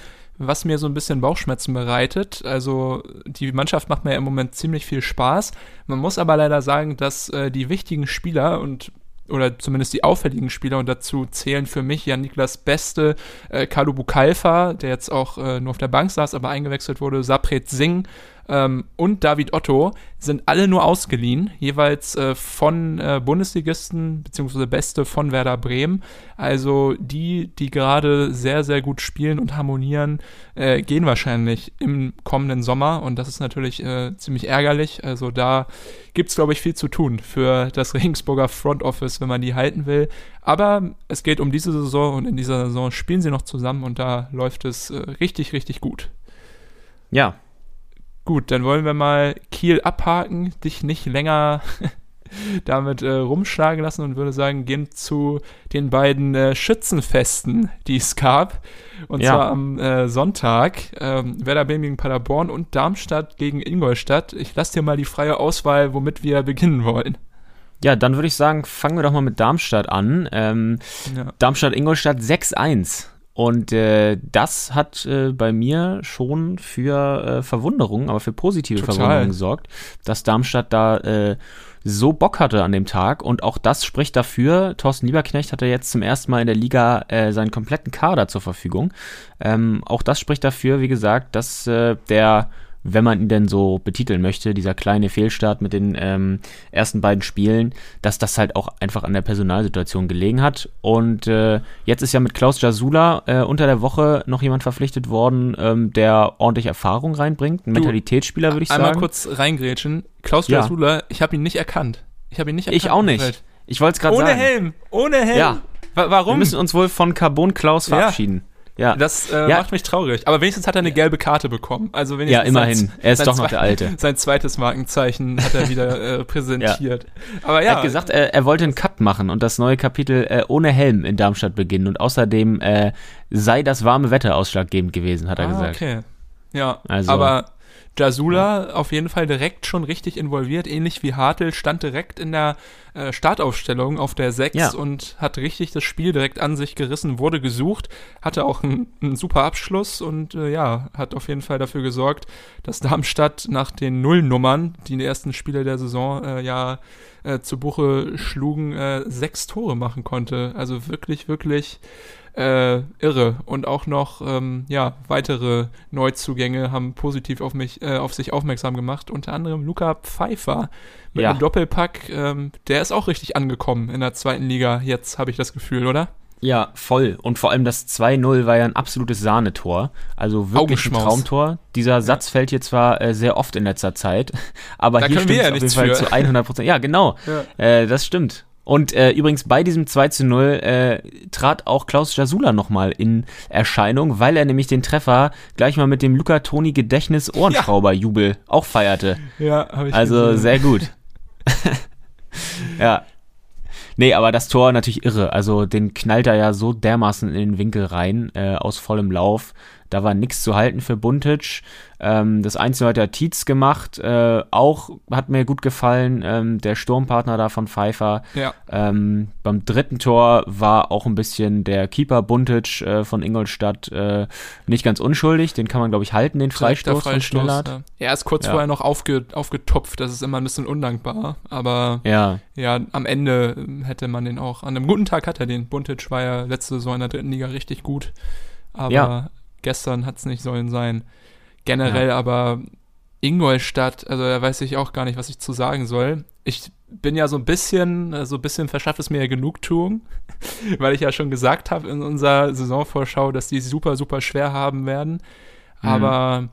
was mir so ein bisschen Bauchschmerzen bereitet. Also die Mannschaft macht mir im Moment ziemlich viel Spaß. Man muss aber leider sagen, dass äh, die wichtigen Spieler und oder zumindest die auffälligen Spieler und dazu zählen für mich Jan Niklas Beste, äh, Kalu Bukalfa, der jetzt auch äh, nur auf der Bank saß, aber eingewechselt wurde, Sapret Singh ähm, und David Otto sind alle nur ausgeliehen, jeweils äh, von äh, Bundesligisten beziehungsweise Beste von Werder Bremen. Also die, die gerade sehr, sehr gut spielen und harmonieren, äh, gehen wahrscheinlich im kommenden Sommer und das ist natürlich äh, ziemlich ärgerlich. Also da gibt's glaube ich, viel zu tun für das Regensburger Front Office, wenn man die halten will. Aber es geht um diese Saison und in dieser Saison spielen sie noch zusammen und da läuft es äh, richtig, richtig gut. ja, Gut, dann wollen wir mal Kiel abhaken, dich nicht länger damit äh, rumschlagen lassen und würde sagen, gehen zu den beiden äh, Schützenfesten, die es gab. Und Ja. zwar am äh, Sonntag. Ähm, Werder Bremen gegen Paderborn und Darmstadt gegen Ingolstadt. Ich lasse dir mal die freie Auswahl, womit wir beginnen wollen. Ja, dann würde ich sagen, fangen wir doch mal mit Darmstadt an. Ähm, Ja. Darmstadt-Ingolstadt 6-1. Und äh, das hat äh, bei mir schon für äh, Verwunderung, aber für positive Total. Verwunderung gesorgt, dass Darmstadt da äh, so Bock hatte an dem Tag. Und auch das spricht dafür, Thorsten Lieberknecht hatte jetzt zum ersten Mal in der Liga äh, seinen kompletten Kader zur Verfügung. Ähm, auch das spricht dafür, wie gesagt, dass äh, der wenn man ihn denn so betiteln möchte, dieser kleine Fehlstart mit den ähm, ersten beiden Spielen, dass das halt auch einfach an der Personalsituation gelegen hat. Und äh, jetzt ist ja mit Klaus Jasula äh, unter der Woche noch jemand verpflichtet worden, ähm, der ordentlich Erfahrung reinbringt. Ein Du, Mentalitätsspieler, würde ich Einmal sagen. kurz reingrätschen. Klaus Ja. Jasula, ich habe ihn nicht erkannt. Ich habe ihn nicht erkannt. ich auch nicht. Ich wollte es gerade Ohne sagen. Helm, ohne Helm. Ja. Wa Wir warum? müssen uns wohl von Carbon Klaus verabschieden. Ja. Das äh, Ja. macht mich traurig. Aber wenigstens hat er eine gelbe Karte bekommen. Also wenigstens Ja, immerhin. Sein, Er ist doch noch der Alte. Sein zweites Markenzeichen hat er wieder äh, präsentiert. Aber ja, Er hat gesagt, er, er wollte einen Cut machen und das neue Kapitel äh, ohne Helm in Darmstadt beginnen. Und außerdem äh, sei das warme Wetter ausschlaggebend gewesen, hat er ah, gesagt. okay. Ja, Also- aber Jasula auf jeden Fall direkt schon richtig involviert, ähnlich wie Hartl, stand direkt in der äh, Startaufstellung auf der 6 Ja. und hat richtig das Spiel direkt an sich gerissen, wurde gesucht, hatte auch einen, einen super Abschluss und äh, ja, hat auf jeden Fall dafür gesorgt, dass Darmstadt nach den Nullnummern, die in den ersten Spiele der Saison äh, ja äh, zu Buche schlugen, äh, sechs Tore machen konnte. Also wirklich, wirklich äh, irre. Und auch noch, ähm, ja, weitere Neuzugänge haben positiv auf mich, äh, auf sich aufmerksam gemacht. Unter anderem Luca Pfeiffer mit Ja. einem Doppelpack. Ähm, der ist auch richtig angekommen in der zweiten Liga. Jetzt habe ich das Gefühl, oder? Ja, voll. Und vor allem das 2-0 war ja ein absolutes Sahnetor. Also wirklich ein. Traumtor. Dieser Satz fällt hier zwar äh, sehr oft in letzter Zeit, aber Da hier stimmt ja auf jeden Fall für. zu 100 Prozent. Ja, genau. Ja. Äh, das stimmt. Und äh, übrigens bei diesem 2 zu 0 äh, trat auch Klaus Jasula nochmal in Erscheinung, weil er nämlich den Treffer gleich mal mit dem Luca Toni Gedächtnis Ohrenschrauber-Jubel auch feierte. Ja, habe ich Also gesehen. sehr gut. ja. Nee, aber das Tor natürlich irre. Also den knallt er ja so dermaßen in den Winkel rein, äh, aus vollem Lauf. Da war nichts zu halten für Buntic. Ähm, das Einzige hat der Tietz gemacht. Äh, auch hat mir gut gefallen. Ähm, der Sturmpartner da von Pfeiffer. Ja. Ähm, beim dritten Tor war auch ein bisschen der Keeper Buntic äh, von Ingolstadt äh, nicht ganz unschuldig. Den kann man, glaube ich, halten, den Direkter Freistoß, von Schnellhardt. ja. Er ist kurz Ja. vorher noch aufge, aufgetopft, das ist immer ein bisschen undankbar, aber Ja, ja, am Ende ähm, hätte man den auch, an einem guten Tag hat er den. Buntic war ja letzte Saison in der dritten Liga richtig gut, aber Ja. Gestern hat es nicht sollen sein. Generell aber Ingolstadt, also da weiß ich auch gar nicht, was ich zu sagen soll. Ich bin ja so ein bisschen, äh, so ein bisschen verschafft es mir ja Genugtuung, weil ich ja schon gesagt habe in unserer Saisonvorschau, dass die super, super schwer haben werden. Mhm. Aber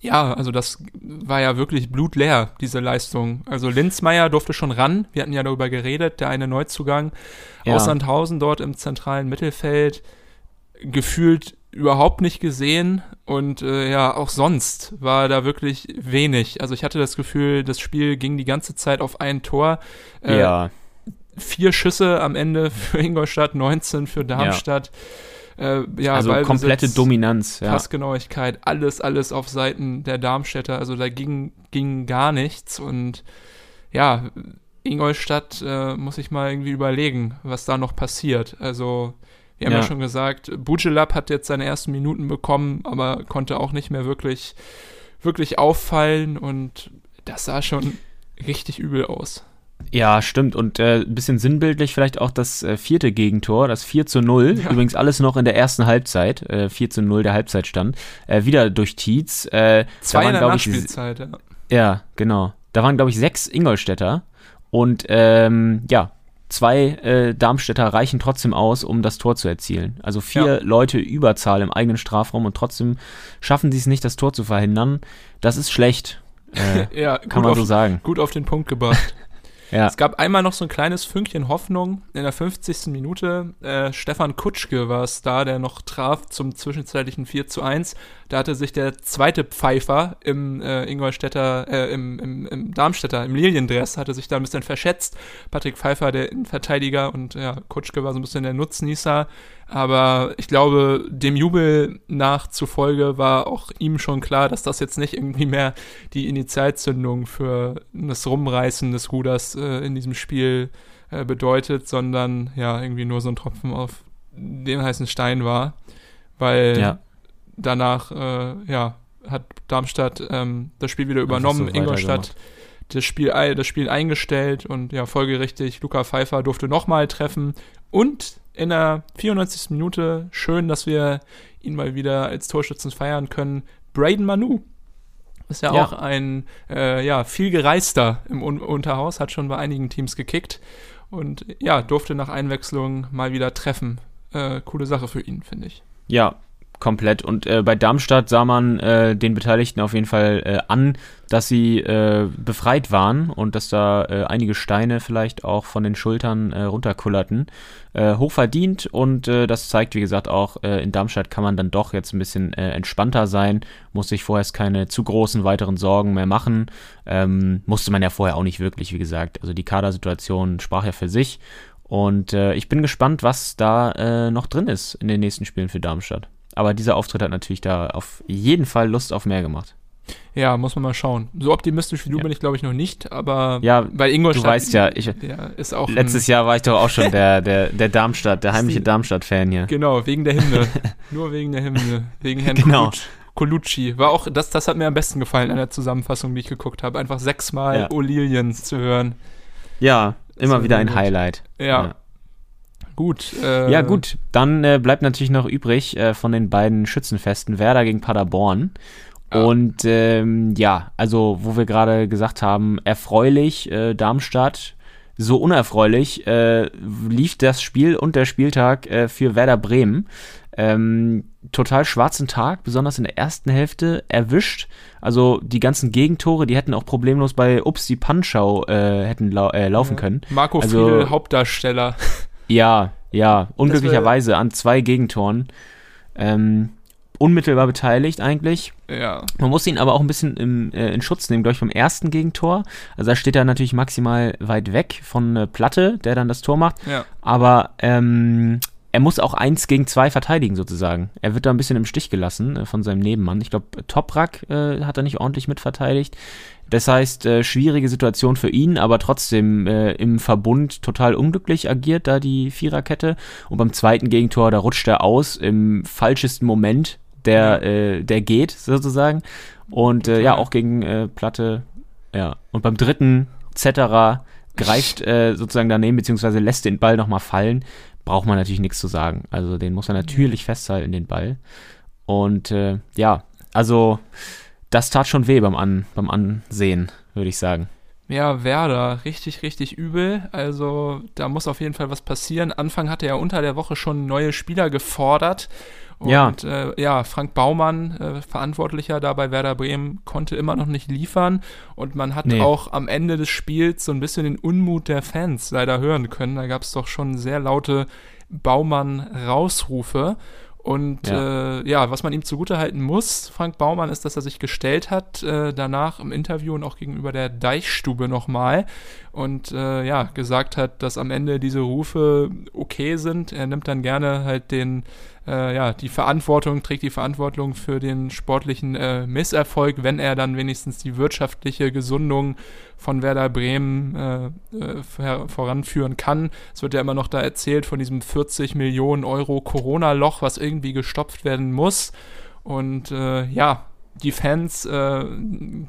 ja, also das war ja wirklich blutleer, diese Leistung. Also Linzmeier durfte schon ran. Wir hatten ja darüber geredet, der eine Neuzugang Ja. aus Sandhausen dort im zentralen Mittelfeld. Gefühlt überhaupt nicht gesehen und äh, ja, auch sonst war da wirklich wenig. Also ich hatte das Gefühl, das Spiel ging die ganze Zeit auf ein Tor. Äh, ja. Vier Schüsse am Ende für Ingolstadt, 19 für Darmstadt. Äh, ja, also Ballbesitz, komplette Dominanz. Ja. Passgenauigkeit, alles, alles auf Seiten der Darmstädter. Also da ging, ging gar nichts. Und ja, Ingolstadt äh, muss ich mal irgendwie überlegen, was da noch passiert. Also, wir haben ja, Ja. schon gesagt, Bujelab hat jetzt seine ersten Minuten bekommen, aber konnte auch nicht mehr wirklich, wirklich auffallen. Und das sah schon richtig übel aus. Ja, stimmt. Und äh, ein bisschen sinnbildlich vielleicht auch das äh, vierte Gegentor, das 4 zu 0. Ja. Übrigens alles noch in der ersten Halbzeit. Äh, 4 zu 0 der Halbzeitstand. Äh, wieder durch Tietz. Äh, Zwei da in der glaub ich, Nachspielzeit, ja. Ja, genau. Da waren, glaube ich, sechs Ingolstädter. Und ähm, ja, zwei äh, Darmstädter reichen trotzdem aus, um das Tor zu erzielen. Also vier Ja. Leute Überzahl im eigenen Strafraum und trotzdem schaffen sie es nicht, das Tor zu verhindern. Das ist schlecht. Äh, ja, kann man auf, so sagen. gut auf den Punkt gebracht. Ja. Es gab einmal noch so ein kleines Fünkchen Hoffnung. In der 50. Minute, äh, Stefan Kutschke war es da, der noch traf zum zwischenzeitlichen 4 zu 1. Da hatte sich der zweite Pfeifer im äh, Ingolstädter, äh, im, im, im Darmstädter, im Liliendress, hatte sich da ein bisschen verschätzt. Patrick Pfeiffer, der Innenverteidiger und ja, Kutschke war so ein bisschen der Nutznießer. Aber ich glaube, dem Jubel nach zufolge war auch ihm schon klar, dass das jetzt nicht irgendwie mehr die Initialzündung für das Rumreißen des Ruders äh, in diesem Spiel äh, bedeutet, sondern ja, irgendwie nur so ein Tropfen auf den heißen Stein war. Weil Ja. danach, äh, ja, hat Darmstadt ähm, das Spiel wieder übernommen, so Ingolstadt weitergemacht. Das Spiel, das Spiel eingestellt und ja, folgerichtig, Luca Pfeiffer durfte nochmal treffen und in der 94. Minute, schön, dass wir ihn mal wieder als Torschützen feiern können, Braden Manu. Ist ja, Ja. auch ein äh, ja, viel gereister im Un Unterhaus, hat schon bei einigen Teams gekickt und ja, durfte nach Einwechslung mal wieder treffen. Äh, coole Sache für ihn, finde ich. Ja, komplett. Und äh, bei Darmstadt sah man äh, den Beteiligten auf jeden Fall äh, an, dass sie äh, befreit waren und dass da äh, einige Steine vielleicht auch von den Schultern äh, runterkullerten. Hochverdient und das zeigt, wie gesagt, auch in Darmstadt kann man dann doch jetzt ein bisschen entspannter sein, muss sich vorerst keine zu großen weiteren Sorgen mehr machen. Ähm, musste man ja vorher auch nicht wirklich, wie gesagt. Also die Kadersituation sprach ja für sich. Und ich bin gespannt, was da noch drin ist in den nächsten Spielen für Darmstadt. Aber dieser Auftritt hat natürlich da auf jeden Fall Lust auf mehr gemacht. Ja, muss man mal schauen. So optimistisch wie du Ja. bin ich, glaube ich, noch nicht, aber Ja, bei Ingolstadt du weißt ja, ich- ja, ist auch Letztes Jahr war ich doch auch schon der, der, der Darmstadt, der heimliche Darmstadt-Fan hier. Genau, wegen der Hymne. Nur wegen der Hymne. Wegen Herrn Genau. Colucci. War auch, das, das hat mir am besten gefallen an der Zusammenfassung, die ich geguckt habe. Einfach sechsmal Ja. O'Lilians zu hören. Ja, immer wieder ein gut. Highlight. Ja, gut. Äh, Ja, gut. Dann äh, bleibt natürlich noch übrig äh, von den beiden Schützenfesten Werder gegen Paderborn. Ja. Und ähm, ja, also wo wir gerade gesagt haben, erfreulich äh, Darmstadt, so unerfreulich äh, lief das Spiel und der Spieltag äh, für Werder Bremen. Ähm, total schwarzen Tag, besonders in der ersten Hälfte erwischt. Also die ganzen Gegentore, die hätten auch problemlos bei Ups die Panschau äh, hätten lau äh, laufen können. Marco Also- Friedl, Hauptdarsteller. Ja, ja, unglücklicherweise an zwei Gegentoren. Ähm, unmittelbar beteiligt eigentlich. Ja. Man muss ihn aber auch ein bisschen im, äh, in Schutz nehmen, glaube ich, vom ersten Gegentor. Also da steht er natürlich maximal weit weg von äh, Platte, der dann das Tor macht. Ja. Aber ähm, er muss auch eins gegen zwei verteidigen sozusagen. Er wird da ein bisschen im Stich gelassen äh, von seinem Nebenmann. Ich glaube, Toprak äh, hat er nicht ordentlich mitverteidigt. Das heißt, äh, schwierige Situation für ihn, aber trotzdem äh, im Verbund total unglücklich agiert da die Viererkette. Und beim zweiten Gegentor, da rutscht er aus im falschesten Moment, der, äh, der geht sozusagen. Und äh, ja, auch gegen äh, Platte, ja. Und beim dritten, Zetterer greift äh, sozusagen daneben, beziehungsweise lässt den Ball nochmal fallen. Braucht man natürlich nichts zu sagen. Also den muss er natürlich festhalten, den Ball. Und äh, ja, also das tat schon weh beim, An beim Ansehen, würde ich sagen. Ja, Werder, richtig, richtig übel. Also da muss auf jeden Fall was passieren. Anfang hatte er unter der Woche schon neue Spieler gefordert. Und Ja. äh, ja, Frank Baumann, äh, Verantwortlicher da bei Werder Bremen, konnte immer noch nicht liefern. Und man hat Nee. auch am Ende des Spiels so ein bisschen den Unmut der Fans leider hören können. Da gab es doch schon sehr laute Baumann-Rausrufe. Und ja. Äh, ja, was man ihm zugutehalten muss, Frank Baumann, ist, dass er sich gestellt hat, äh, danach im Interview und auch gegenüber der Deichstube nochmal und äh, ja, gesagt hat, dass am Ende diese Rufe okay sind. Er nimmt dann gerne halt den, äh, ja, die Verantwortung, trägt die Verantwortung für den sportlichen äh, Misserfolg, wenn er dann wenigstens die wirtschaftliche Gesundung von Werder Bremen äh, äh, voranführen kann. Es wird ja immer noch da erzählt von diesem 40 Millionen Euro Corona-Loch, was irgendwie gestopft werden muss. Und äh, ja, die Fans, äh,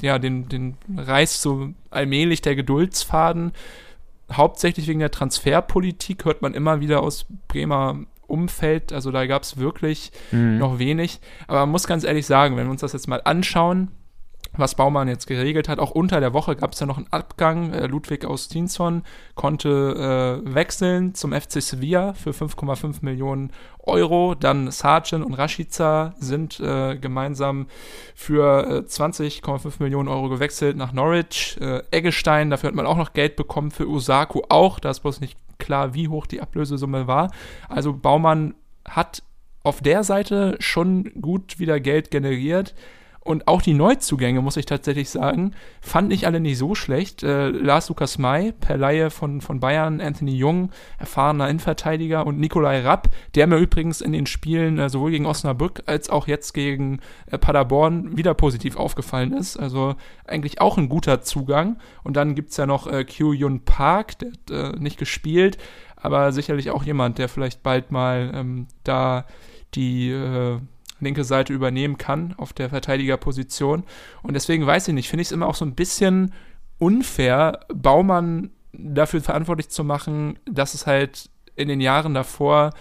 ja, den, den reißt so allmählich der Geduldsfaden. Hauptsächlich wegen der Transferpolitik hört man immer wieder aus Bremer Umfeld. Also da gab es wirklich mhm. noch wenig. Aber man muss ganz ehrlich sagen, wenn wir uns das jetzt mal anschauen, was Baumann jetzt geregelt hat. Auch unter der Woche gab es ja noch einen Abgang. Äh, Ludwig Austinsson konnte äh, wechseln zum FC Sevilla für 5,5 Millionen Euro. Dann Sargent und Rashica sind äh, gemeinsam für 20,5 Millionen Euro gewechselt nach Norwich. Äh, Eggestein, dafür hat man auch noch Geld bekommen für Osako auch. Da ist bloß nicht klar, wie hoch die Ablösesumme war. Also Baumann hat auf der Seite schon gut wieder Geld generiert. Und auch die Neuzugänge, muss ich tatsächlich sagen, fand ich alle nicht so schlecht. Äh, Lars Lukas May, per Laie von, von Bayern, Anthony Jung, erfahrener Innenverteidiger und Nikolai Rapp, der mir übrigens in den Spielen äh, sowohl gegen Osnabrück als auch jetzt gegen äh, Paderborn wieder positiv aufgefallen ist. Also eigentlich auch ein guter Zugang. Und dann gibt's ja noch äh, Kyu Yun Park, der hat äh, nicht gespielt, aber sicherlich auch jemand, der vielleicht bald mal ähm, da die äh, linke Seite übernehmen kann auf der Verteidigerposition. Und deswegen weiß ich nicht, finde ich es immer auch so ein bisschen unfair, Baumann dafür verantwortlich zu machen, dass es halt in den Jahren davor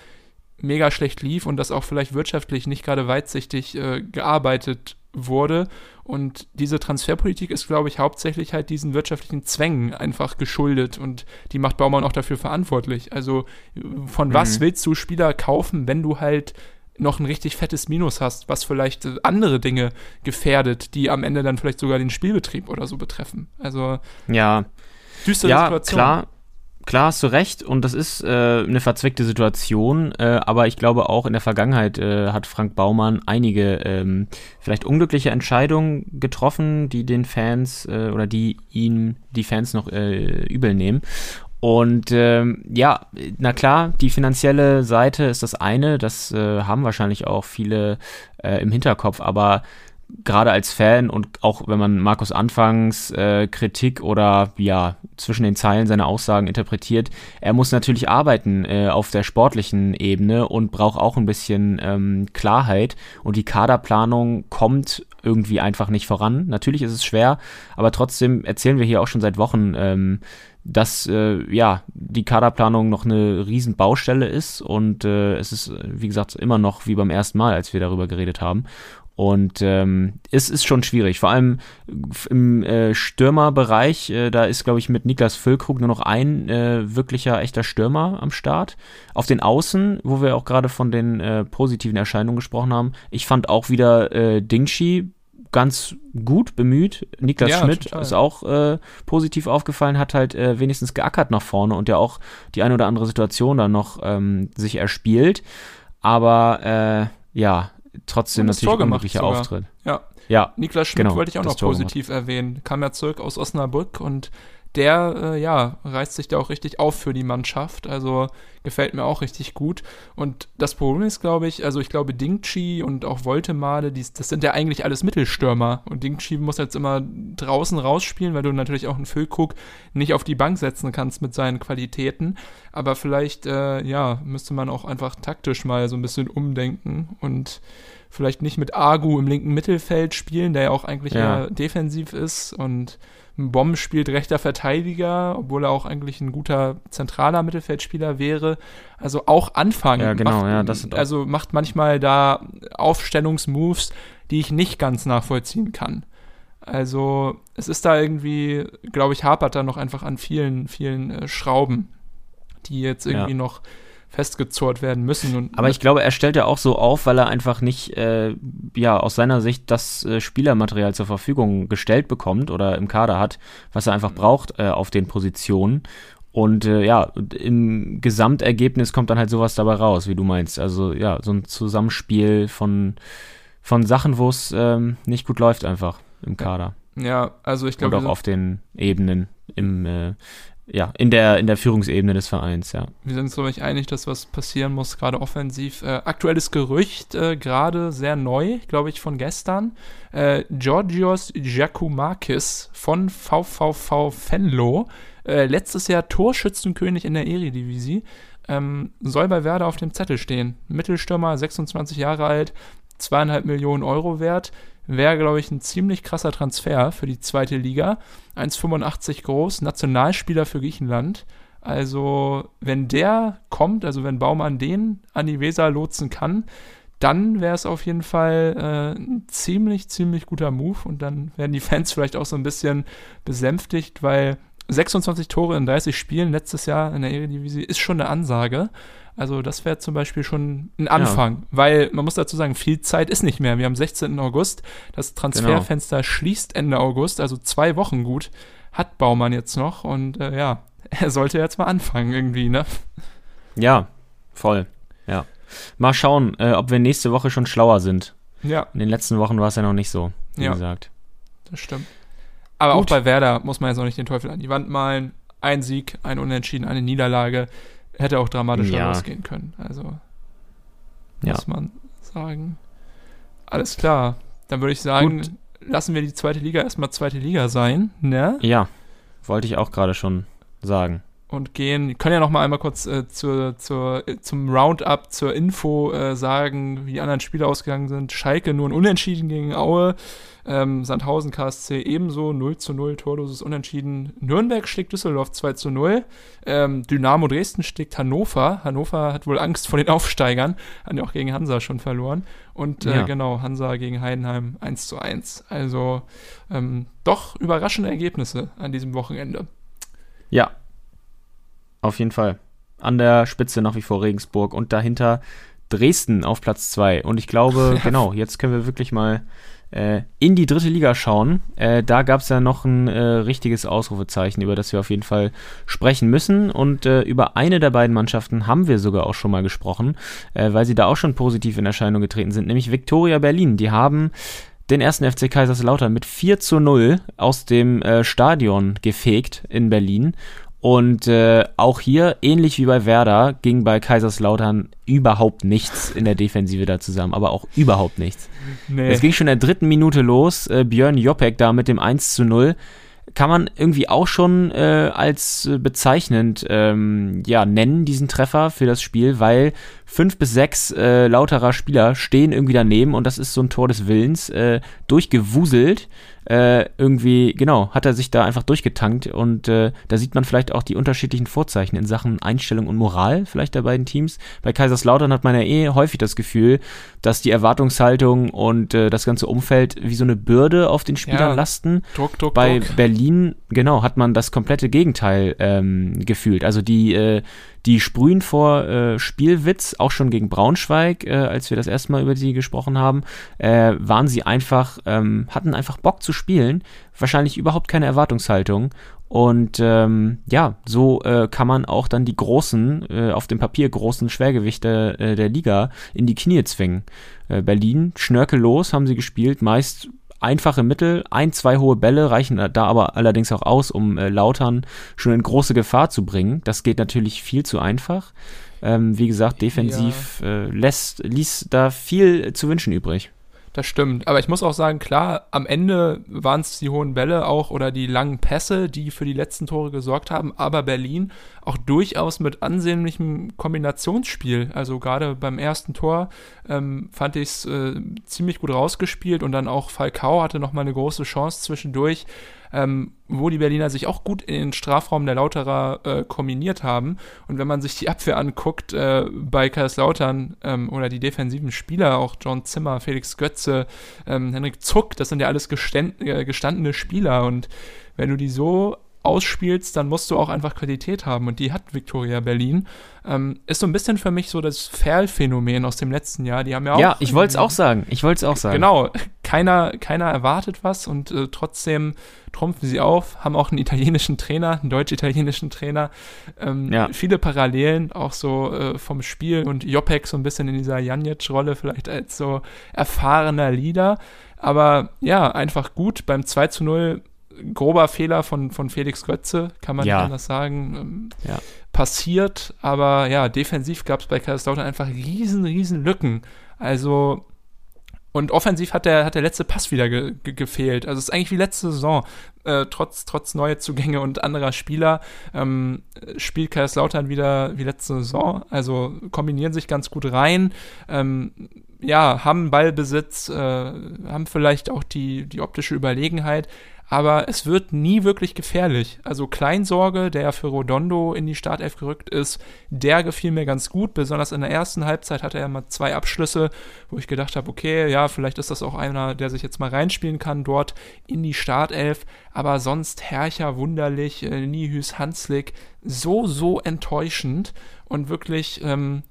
mega schlecht lief und dass auch vielleicht wirtschaftlich nicht gerade weitsichtig äh, gearbeitet wurde. Und diese Transferpolitik ist, glaube ich, hauptsächlich halt diesen wirtschaftlichen Zwängen einfach geschuldet und die macht Baumann auch dafür verantwortlich. Also von mhm. was willst du Spieler kaufen, wenn du halt noch ein richtig fettes Minus hast, was vielleicht äh, andere Dinge gefährdet, die am Ende dann vielleicht sogar den Spielbetrieb oder so betreffen. Also Ja, düstere ja, Situation. klar. Klar hast du recht und das ist äh, eine verzwickte Situation, äh, aber ich glaube auch in der Vergangenheit äh, hat Frank Baumann einige ähm, vielleicht unglückliche Entscheidungen getroffen, die den Fans äh, oder die ihn die Fans noch äh, übel nehmen. Und ähm, ja, na klar, die finanzielle Seite ist das eine, das äh, haben wahrscheinlich auch viele äh, im Hinterkopf, aber gerade als Fan und auch wenn man Markus Anfangs äh, Kritik oder ja zwischen den Zeilen seine Aussagen interpretiert, er muss natürlich arbeiten äh, auf der sportlichen Ebene und braucht auch ein bisschen ähm, Klarheit und die Kaderplanung kommt irgendwie einfach nicht voran. Natürlich ist es schwer, aber trotzdem erzählen wir hier auch schon seit Wochen, ähm, dass äh, ja die Kaderplanung noch eine riesen Baustelle ist und äh, es ist wie gesagt immer noch wie beim ersten Mal, als wir darüber geredet haben und ähm, es ist schon schwierig, vor allem im äh, Stürmerbereich, äh, da ist, glaube ich, mit Niklas Füllkrug nur noch ein äh, wirklicher, echter Stürmer am Start. Auf den Außen, wo wir auch gerade von den äh, positiven Erscheinungen gesprochen haben, ich fand auch wieder äh, Dingshi ganz gut bemüht. Niklas Ja, Schmidt total. ist auch äh, positiv aufgefallen, hat halt äh, wenigstens geackert nach vorne und ja auch die eine oder andere Situation dann noch ähm, sich erspielt. Aber äh, ja, trotzdem natürlich gemacht unglücklicher. Auftritt. Ja, Ja, Niklas Schmidt Genau, wollte ich auch noch Tor positiv erwähnen. Kam ja zurück aus Osnabrück und der, äh, ja, reißt sich da auch richtig auf für die Mannschaft. Also gefällt mir auch richtig gut. Und das Problem ist, glaube ich, also ich glaube, Dingchi und auch Voltemade, dies, das sind ja eigentlich alles Mittelstürmer. Und Dingchi muss jetzt immer draußen rausspielen, weil du natürlich auch einen Füllkrug nicht auf die Bank setzen kannst mit seinen Qualitäten. Aber vielleicht, äh, ja, müsste man auch einfach taktisch mal so ein bisschen umdenken und vielleicht nicht mit Agu im linken Mittelfeld spielen, der ja auch eigentlich Ja. eher defensiv ist und Bomb spielt rechter Verteidiger, obwohl er auch eigentlich ein guter zentraler Mittelfeldspieler wäre. Also auch anfangen. Ja, genau, macht, ja, das sind also macht manchmal da Aufstellungsmoves, die ich nicht ganz nachvollziehen kann. Also es ist da irgendwie, glaube ich, hapert da noch einfach an vielen, vielen äh, Schrauben, die jetzt irgendwie Ja. noch festgezurrt werden müssen. Und Aber ich glaube, er stellt ja auch so auf, weil er einfach nicht, äh, ja, aus seiner Sicht das äh, Spielermaterial zur Verfügung gestellt bekommt oder im Kader hat, was er einfach braucht äh, auf den Positionen. Und äh, ja, und im Gesamtergebnis kommt dann halt sowas dabei raus, wie du meinst. Also ja, so ein Zusammenspiel von, von Sachen, wo es ähm, nicht gut läuft einfach im Kader. ja, also ich Und glaube, auch auf den Ebenen im, äh, ja, in der, in der Führungsebene des Vereins, ja. wir sind uns, glaube ich, einig, dass was passieren muss, gerade offensiv. Äh, aktuelles Gerücht, äh, gerade sehr neu, glaube ich, von gestern. Äh, Georgios Giacomakis von VVV Venlo, äh, letztes Jahr Torschützenkönig in der Eredivisie, ähm, soll bei Werder auf dem Zettel stehen. Mittelstürmer, 26 Jahre alt, zweieinhalb Millionen Euro wert. Wäre, glaube ich, ein ziemlich krasser Transfer für die zweite Liga. 1,85 groß, Nationalspieler für Griechenland. Also, wenn der kommt, also wenn Baumann den an die Weser lotsen kann, dann wäre es auf jeden Fall äh, ein ziemlich, ziemlich guter Move und dann werden die Fans vielleicht auch so ein bisschen besänftigt, weil 26 Tore in 30 Spielen letztes Jahr in der Eredivisie ist schon eine Ansage. Also das wäre zum Beispiel schon ein Anfang, weil man muss dazu sagen, viel Zeit ist nicht mehr. Wir haben 16. August, das Transferfenster schließt Ende August, also zwei Wochen gut hat Baumann jetzt noch und äh, ja, er sollte jetzt mal anfangen irgendwie, ne? Ja, voll. Ja. Mal schauen, äh, ob wir nächste Woche schon schlauer sind. Ja, In den letzten Wochen war es ja noch nicht so, wie Ja. gesagt. das stimmt. Aber Gut. auch bei Werder muss man jetzt auch nicht den Teufel an die Wand malen. Ein Sieg, ein Unentschieden, eine Niederlage hätte auch dramatischer Ja. ausgehen können. Also Ja. muss man sagen. Alles klar. Dann würde ich sagen, Gut. lassen wir die zweite Liga erstmal zweite Liga sein, ne? Ja, wollte ich auch gerade schon sagen. Und gehen, können ja noch mal einmal kurz äh, zur, zur, äh, zum Roundup, zur Info äh, sagen, wie die anderen Spiele ausgegangen sind. Schalke nur ein Unentschieden gegen Aue, ähm, Sandhausen KSC ebenso, 0 zu 0, torloses Unentschieden. Nürnberg schlägt Düsseldorf 2 zu 0. Ähm, Dynamo Dresden schlägt Hannover. Hannover hat wohl Angst vor den Aufsteigern, haben ja auch gegen Hansa schon verloren. Und äh, Ja. genau, Hansa gegen Heidenheim 1 zu 1. Also ähm, doch überraschende Ergebnisse an diesem Wochenende. Ja, auf jeden Fall. An der Spitze nach wie vor Regensburg und dahinter Dresden auf Platz 2. Und ich glaube, genau, jetzt können wir wirklich mal äh, in die dritte Liga schauen. Äh, da gab es ja noch ein äh, richtiges Ausrufezeichen, über das wir auf jeden Fall sprechen müssen. Und äh, über eine der beiden Mannschaften haben wir sogar auch schon mal gesprochen, äh, weil sie da auch schon positiv in Erscheinung getreten sind, nämlich Viktoria Berlin. Die haben den ersten FC Kaiserslautern mit 4 zu 0 aus dem äh, Stadion gefegt in Berlin und äh, auch hier, ähnlich wie bei Werder, ging bei Kaiserslautern überhaupt nichts in der Defensive da zusammen, aber auch überhaupt nichts. Nee. Es ging schon in der dritten Minute los. Äh, Björn Jopek da mit dem 1 zu 0 kann man irgendwie auch schon äh, als äh, bezeichnend ähm, ja, nennen, diesen Treffer für das Spiel, weil fünf bis sechs äh, lauterer Spieler stehen irgendwie daneben und das ist so ein Tor des Willens, äh, durchgewuselt äh, irgendwie, genau, hat er sich da einfach durchgetankt und äh, da sieht man vielleicht auch die unterschiedlichen Vorzeichen in Sachen Einstellung und Moral vielleicht der beiden Teams. Bei Kaiserslautern hat man ja eh häufig das Gefühl, dass die Erwartungshaltung und äh, das ganze Umfeld wie so eine Bürde auf den Spielern ja, lasten. Druck, Druck, Bei Druck. Berlin, genau, hat man das komplette Gegenteil ähm, gefühlt. Also die äh, die sprühen vor äh, Spielwitz, auch schon gegen Braunschweig, äh, als wir das erste Mal über sie gesprochen haben, äh, waren sie einfach, ähm, hatten einfach Bock zu spielen, wahrscheinlich überhaupt keine Erwartungshaltung. Und ähm, ja, so äh, kann man auch dann die großen, äh, auf dem Papier großen Schwergewichte äh, der Liga in die Knie zwingen. Äh, Berlin, schnörkellos haben sie gespielt, meist einfache Mittel. Ein, zwei hohe Bälle reichen da aber allerdings auch aus, um äh, Lautern schon in große Gefahr zu bringen. Das geht natürlich viel zu einfach. Ähm, wie gesagt, defensiv ja. äh, lässt, ließ da viel zu wünschen übrig. Das stimmt. Aber ich muss auch sagen, klar, am Ende waren es die hohen Bälle auch oder die langen Pässe, die für die letzten Tore gesorgt haben. Aber Berlin auch durchaus mit ansehnlichem Kombinationsspiel. Also gerade beim ersten Tor ähm, fand ich es äh, ziemlich gut rausgespielt und dann auch Falcao hatte nochmal eine große Chance zwischendurch ähm, wo die Berliner sich auch gut in den Strafraum der Lauterer äh, kombiniert haben. Und wenn man sich die Abwehr anguckt, äh, bei Kaiserslautern ähm, oder die defensiven Spieler, auch John Zimmer, Felix Götze, ähm, Henrik Zuck, das sind ja alles äh, gestandene Spieler. Und wenn du die so ausspielst, dann musst du auch einfach Qualität haben. Und die hat Victoria Berlin. Ähm, ist so ein bisschen für mich so das Ferl-Phänomen aus dem letzten Jahr. Die haben ja auch. Ja, ich wollte es auch sagen. Ich wollte es auch sagen. Genau. Keiner, keiner erwartet was und äh, trotzdem trumpfen sie auf, haben auch einen italienischen Trainer, einen deutsch-italienischen Trainer. Ähm, ja. Viele Parallelen, auch so äh, vom Spiel und Jopek so ein bisschen in dieser Janic-Rolle, vielleicht als so erfahrener Leader. Aber ja, einfach gut. Beim 2 zu 0 grober Fehler von, von Felix Götze, kann man ja. nicht anders sagen. Ähm, ja. Passiert, aber ja, defensiv gab es bei Kaiserslautern einfach riesen, riesen Lücken. Also, und offensiv hat der, hat der letzte Pass wieder ge, ge, gefehlt. Also es ist eigentlich wie letzte Saison. Äh, trotz, trotz neuer Zugänge und anderer Spieler ähm, spielt Kaiserslautern wieder wie letzte Saison. Also kombinieren sich ganz gut rein. Ähm, ja, haben Ballbesitz, äh, haben vielleicht auch die, die optische Überlegenheit, aber es wird nie wirklich gefährlich. Also Kleinsorge, der ja für Rodondo in die Startelf gerückt ist, der gefiel mir ganz gut. Besonders in der ersten Halbzeit hatte er mal zwei Abschlüsse, wo ich gedacht habe, okay, ja, vielleicht ist das auch einer, der sich jetzt mal reinspielen kann dort in die Startelf. Aber sonst Herrcher, Wunderlich, äh, Hanslik, so, so enttäuschend und wirklich ähm,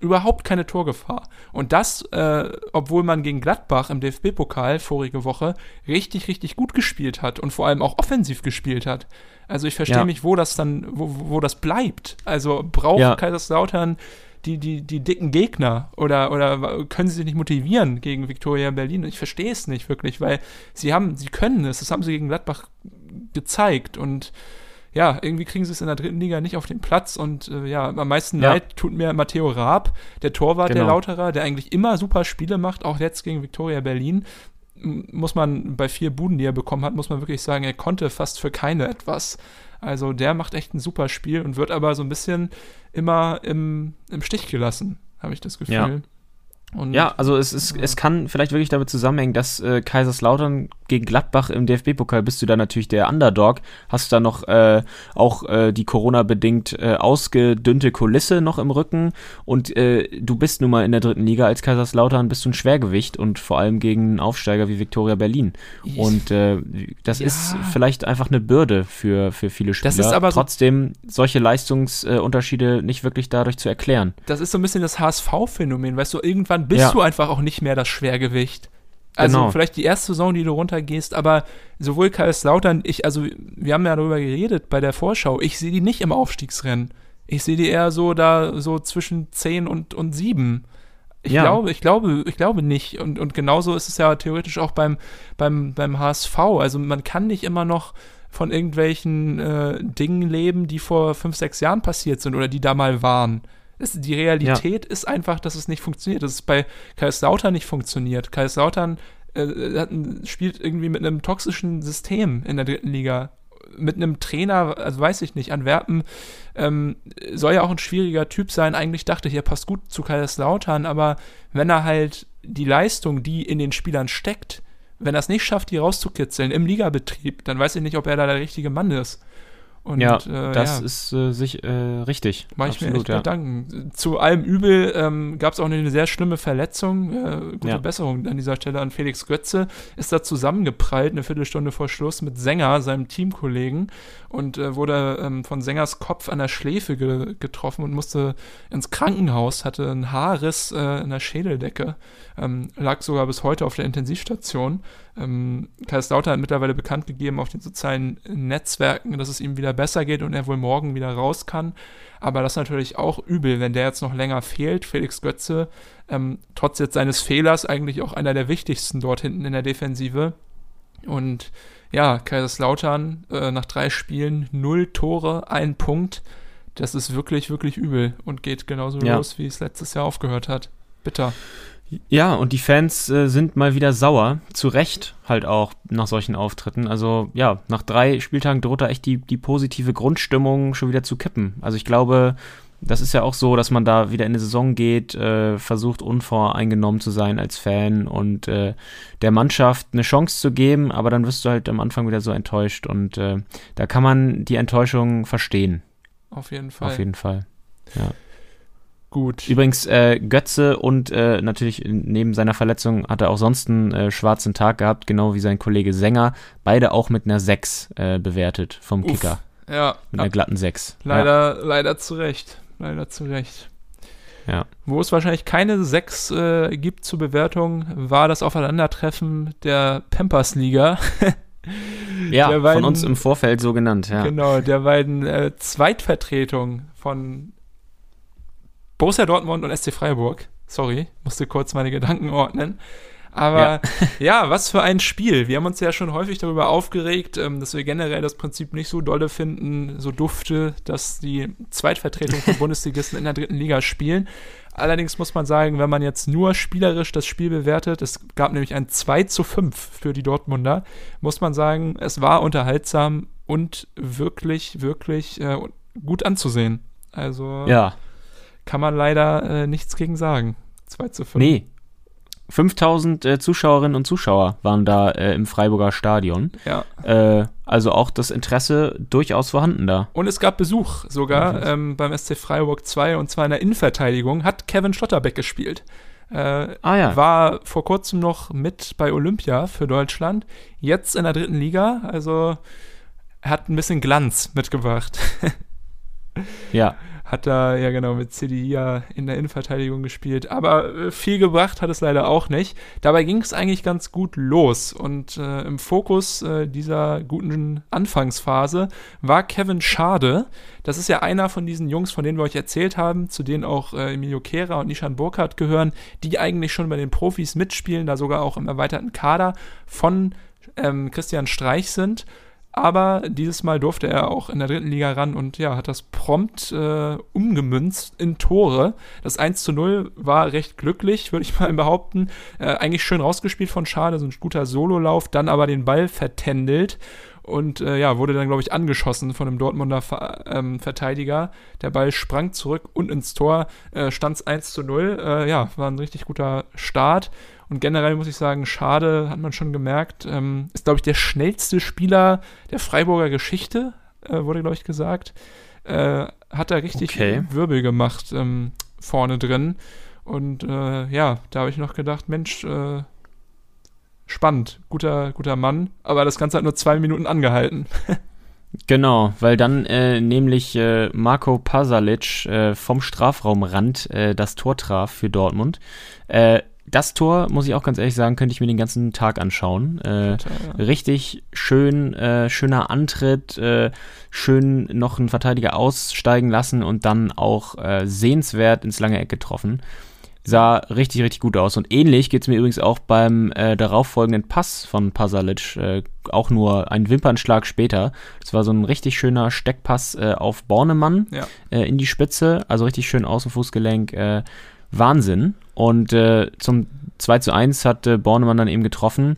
überhaupt keine Torgefahr. Und das, äh, obwohl man gegen Gladbach im DFB-Pokal vorige Woche richtig, richtig gut gespielt hat und vor allem auch offensiv gespielt hat. Also ich verstehe ja. nicht, wo das dann, wo, wo das bleibt. Also braucht ja. Kaiserslautern die, die, die dicken Gegner oder, oder können sie sich nicht motivieren gegen Viktoria Berlin? Ich verstehe es nicht wirklich, weil sie haben, sie können es, das haben sie gegen Gladbach gezeigt und ja, irgendwie kriegen sie es in der dritten Liga nicht auf den Platz und äh, ja, am meisten ja. leid tut mir Matteo Raab, der Torwart genau. der Lauterer, der eigentlich immer super Spiele macht, auch jetzt gegen Viktoria Berlin. Muss man bei vier Buden, die er bekommen hat, muss man wirklich sagen, er konnte fast für keine etwas. Also der macht echt ein super Spiel und wird aber so ein bisschen immer im, im Stich gelassen, habe ich das Gefühl. Ja. Und ja, also es, ist, es kann vielleicht wirklich damit zusammenhängen, dass äh, Kaiserslautern gegen Gladbach im DFB-Pokal bist du da natürlich der Underdog, hast da noch äh, auch äh, die Corona-bedingt äh, ausgedünnte Kulisse noch im Rücken und äh, du bist nun mal in der dritten Liga als Kaiserslautern bist du ein Schwergewicht und vor allem gegen einen Aufsteiger wie Viktoria Berlin. Und äh, das Ja. ist vielleicht einfach eine Bürde für, für viele Spieler. Das ist aber Trotzdem solche Leistungsunterschiede nicht wirklich dadurch zu erklären. das ist so ein bisschen das HSV-Phänomen, weißt du, irgendwann bist Ja. du einfach auch nicht mehr das Schwergewicht. Also Genau. vielleicht die erste Saison, die du runtergehst, aber sowohl Kaiserslautern, ich, also wir haben ja darüber geredet bei der Vorschau, ich sehe die nicht im Aufstiegsrennen. Ich sehe die eher so da, so zwischen 10 und, und 7. Ich Ja. glaube, ich glaube, ich glaube nicht. Und, und genauso ist es ja theoretisch auch beim, beim, beim HSV. Also man kann nicht immer noch von irgendwelchen äh, Dingen leben, die vor fünf, sechs Jahren passiert sind oder die da mal waren. Es, die Realität ist einfach, dass es nicht funktioniert. Dass es bei Kaiserslautern nicht funktioniert. Kaiserslautern äh, hat spielt irgendwie mit einem toxischen System in der dritten Liga. Mit einem Trainer, also weiß ich nicht, Antwerpen ähm, soll ja auch ein schwieriger Typ sein. Eigentlich dachte ich, er passt gut zu Kaiserslautern, aber wenn er halt die Leistung, die in den Spielern steckt, wenn er es nicht schafft, die rauszukitzeln im Ligabetrieb, dann weiß ich nicht, ob er da der richtige Mann ist. Und, ja, äh, das ja. ist äh, sich äh, richtig. Mach ich mir echt ja. Gedanken. Zu allem Übel ähm, gab es auch eine sehr schlimme Verletzung. Äh, gute Ja. Besserung an dieser Stelle an Felix Götze. Ist da zusammengeprallt, eine Viertelstunde vor Schluss, mit Sänger, seinem Teamkollegen. Und äh, wurde ähm, von Sängers Kopf an der Schläfe ge getroffen und musste ins Krankenhaus, hatte einen Haarriss äh, in der Schädeldecke. Ähm, lag sogar bis heute auf der Intensivstation. Ähm, Kaiserslautern hat mittlerweile bekannt gegeben auf den sozialen Netzwerken, dass es ihm wieder besser geht und er wohl morgen wieder raus kann. Aber das ist natürlich auch übel, wenn der jetzt noch länger fehlt. Felix Götze, ähm, trotz jetzt seines Fehlers, eigentlich auch einer der wichtigsten dort hinten in der Defensive. Und ja, Kaiserslautern äh, nach drei Spielen null Tore, ein Punkt. Das ist wirklich, wirklich übel und geht genauso Ja. los, wie es letztes Jahr aufgehört hat. Bitter. Ja, und die Fans äh, sind mal wieder sauer. Zu Recht halt auch nach solchen Auftritten. Also ja, nach drei Spieltagen droht da echt die, die positive Grundstimmung schon wieder zu kippen. Also ich glaube, das ist ja auch so, dass man da wieder in eine Saison geht, äh, versucht unvoreingenommen zu sein als Fan und äh, der Mannschaft eine Chance zu geben, aber dann wirst du halt am Anfang wieder so enttäuscht und äh, da kann man die Enttäuschung verstehen. Auf jeden Fall. Auf jeden Fall. Gut. Übrigens, äh, Götze und äh, natürlich neben seiner Verletzung hat er auch sonst einen äh, schwarzen Tag gehabt, genau wie sein Kollege Sänger. Beide auch mit einer 6 äh, bewertet vom Uff. Kicker. Ja, Mit einer glatten 6. leider, leider zu Recht. Leider zu Recht. Ja. Wo es wahrscheinlich keine sechs äh, gibt zur Bewertung, war das Aufeinandertreffen der Pampers-Liga. Ja, Der von beiden- uns im Vorfeld so genannt, ja. Genau, der beiden äh, Zweitvertretungen von Borussia Dortmund und SC Freiburg. Sorry, musste kurz meine Gedanken ordnen. Aber ja. was für ein Spiel. Wir haben uns ja schon häufig darüber aufgeregt, ähm, dass wir generell das Prinzip nicht so dolle finden, so dufte, dass die Zweitvertretung von Bundesligisten in der dritten Liga spielen. Allerdings muss man sagen, wenn man jetzt nur spielerisch das Spiel bewertet, es gab nämlich ein 2 zu 5 für die Dortmunder, muss man sagen, es war unterhaltsam und wirklich, wirklich äh, gut anzusehen. Also Ja, kann man leider äh, nichts gegen sagen. 2 zu 5. nee. 5000 äh, Zuschauerinnen und Zuschauer waren da äh, im Freiburger Stadion. Ja. Äh, also auch das Interesse durchaus vorhanden da. Und es gab Besuch sogar ähm, beim SC Freiburg 2 und zwar in der Innenverteidigung hat Kevin Schlotterbeck gespielt. Äh, Ah ja. War vor kurzem noch mit bei Olympia für Deutschland. Jetzt in der dritten Liga. Also hat ein bisschen Glanz mitgebracht. Ja, hat da ja genau mit CDI in der Innenverteidigung gespielt. Aber äh, viel gebracht hat es leider auch nicht. Dabei ging es eigentlich ganz gut los. Und äh, im Fokus äh, dieser guten Anfangsphase war Kevin Schade. Das ist ja einer von diesen Jungs, von denen wir euch erzählt haben, zu denen auch äh, Emilio Kehrer und Nishan Burkhardt gehören, die eigentlich schon bei den Profis mitspielen, da sogar auch im erweiterten Kader von ähm, Christian Streich sind. Aber dieses Mal durfte er auch in der dritten Liga ran und ja, hat das prompt äh, umgemünzt in Tore. Das 1 zu 0 war recht glücklich, würde ich mal behaupten. Äh, eigentlich schön rausgespielt von Schade, so ein guter Sololauf, dann aber den Ball vertändelt und äh, ja, wurde dann, glaube ich, angeschossen von einem Dortmunder Ver ähm, Verteidiger. Der Ball sprang zurück und ins Tor, äh, stand es 1 zu 0. Äh, ja, war ein richtig guter Start. Und generell muss ich sagen, schade, hat man schon gemerkt. Ähm, ist, glaube ich, der schnellste Spieler der Freiburger Geschichte, äh, wurde, glaube ich, gesagt. Äh, hat da richtig Okay. Wirbel gemacht ähm, vorne drin. Und äh, ja, da habe ich noch gedacht, Mensch, äh, spannend, guter, guter Mann. Aber das Ganze hat nur zwei Minuten angehalten. Genau, weil dann äh, nämlich äh, Marco Pasalic äh, vom Strafraumrand äh, das Tor traf für Dortmund. Das Tor, muss ich auch ganz ehrlich sagen, könnte ich mir den ganzen Tag anschauen. Äh, richtig schön, äh, schöner Antritt, äh, schön noch einen Verteidiger aussteigen lassen und dann auch äh, sehenswert ins lange Eck getroffen. Sah richtig, richtig gut aus. Und ähnlich geht es mir übrigens auch beim äh, darauffolgenden Pass von Pasalic, äh, auch nur ein Wimpernschlag später. Das war so ein richtig schöner Steckpass auf Bornemann Ja. in die Spitze, also richtig schön aus dem Fußgelenk. Äh, Wahnsinn. Und äh, zum 2 zu 1 hat äh, Bornemann dann eben getroffen.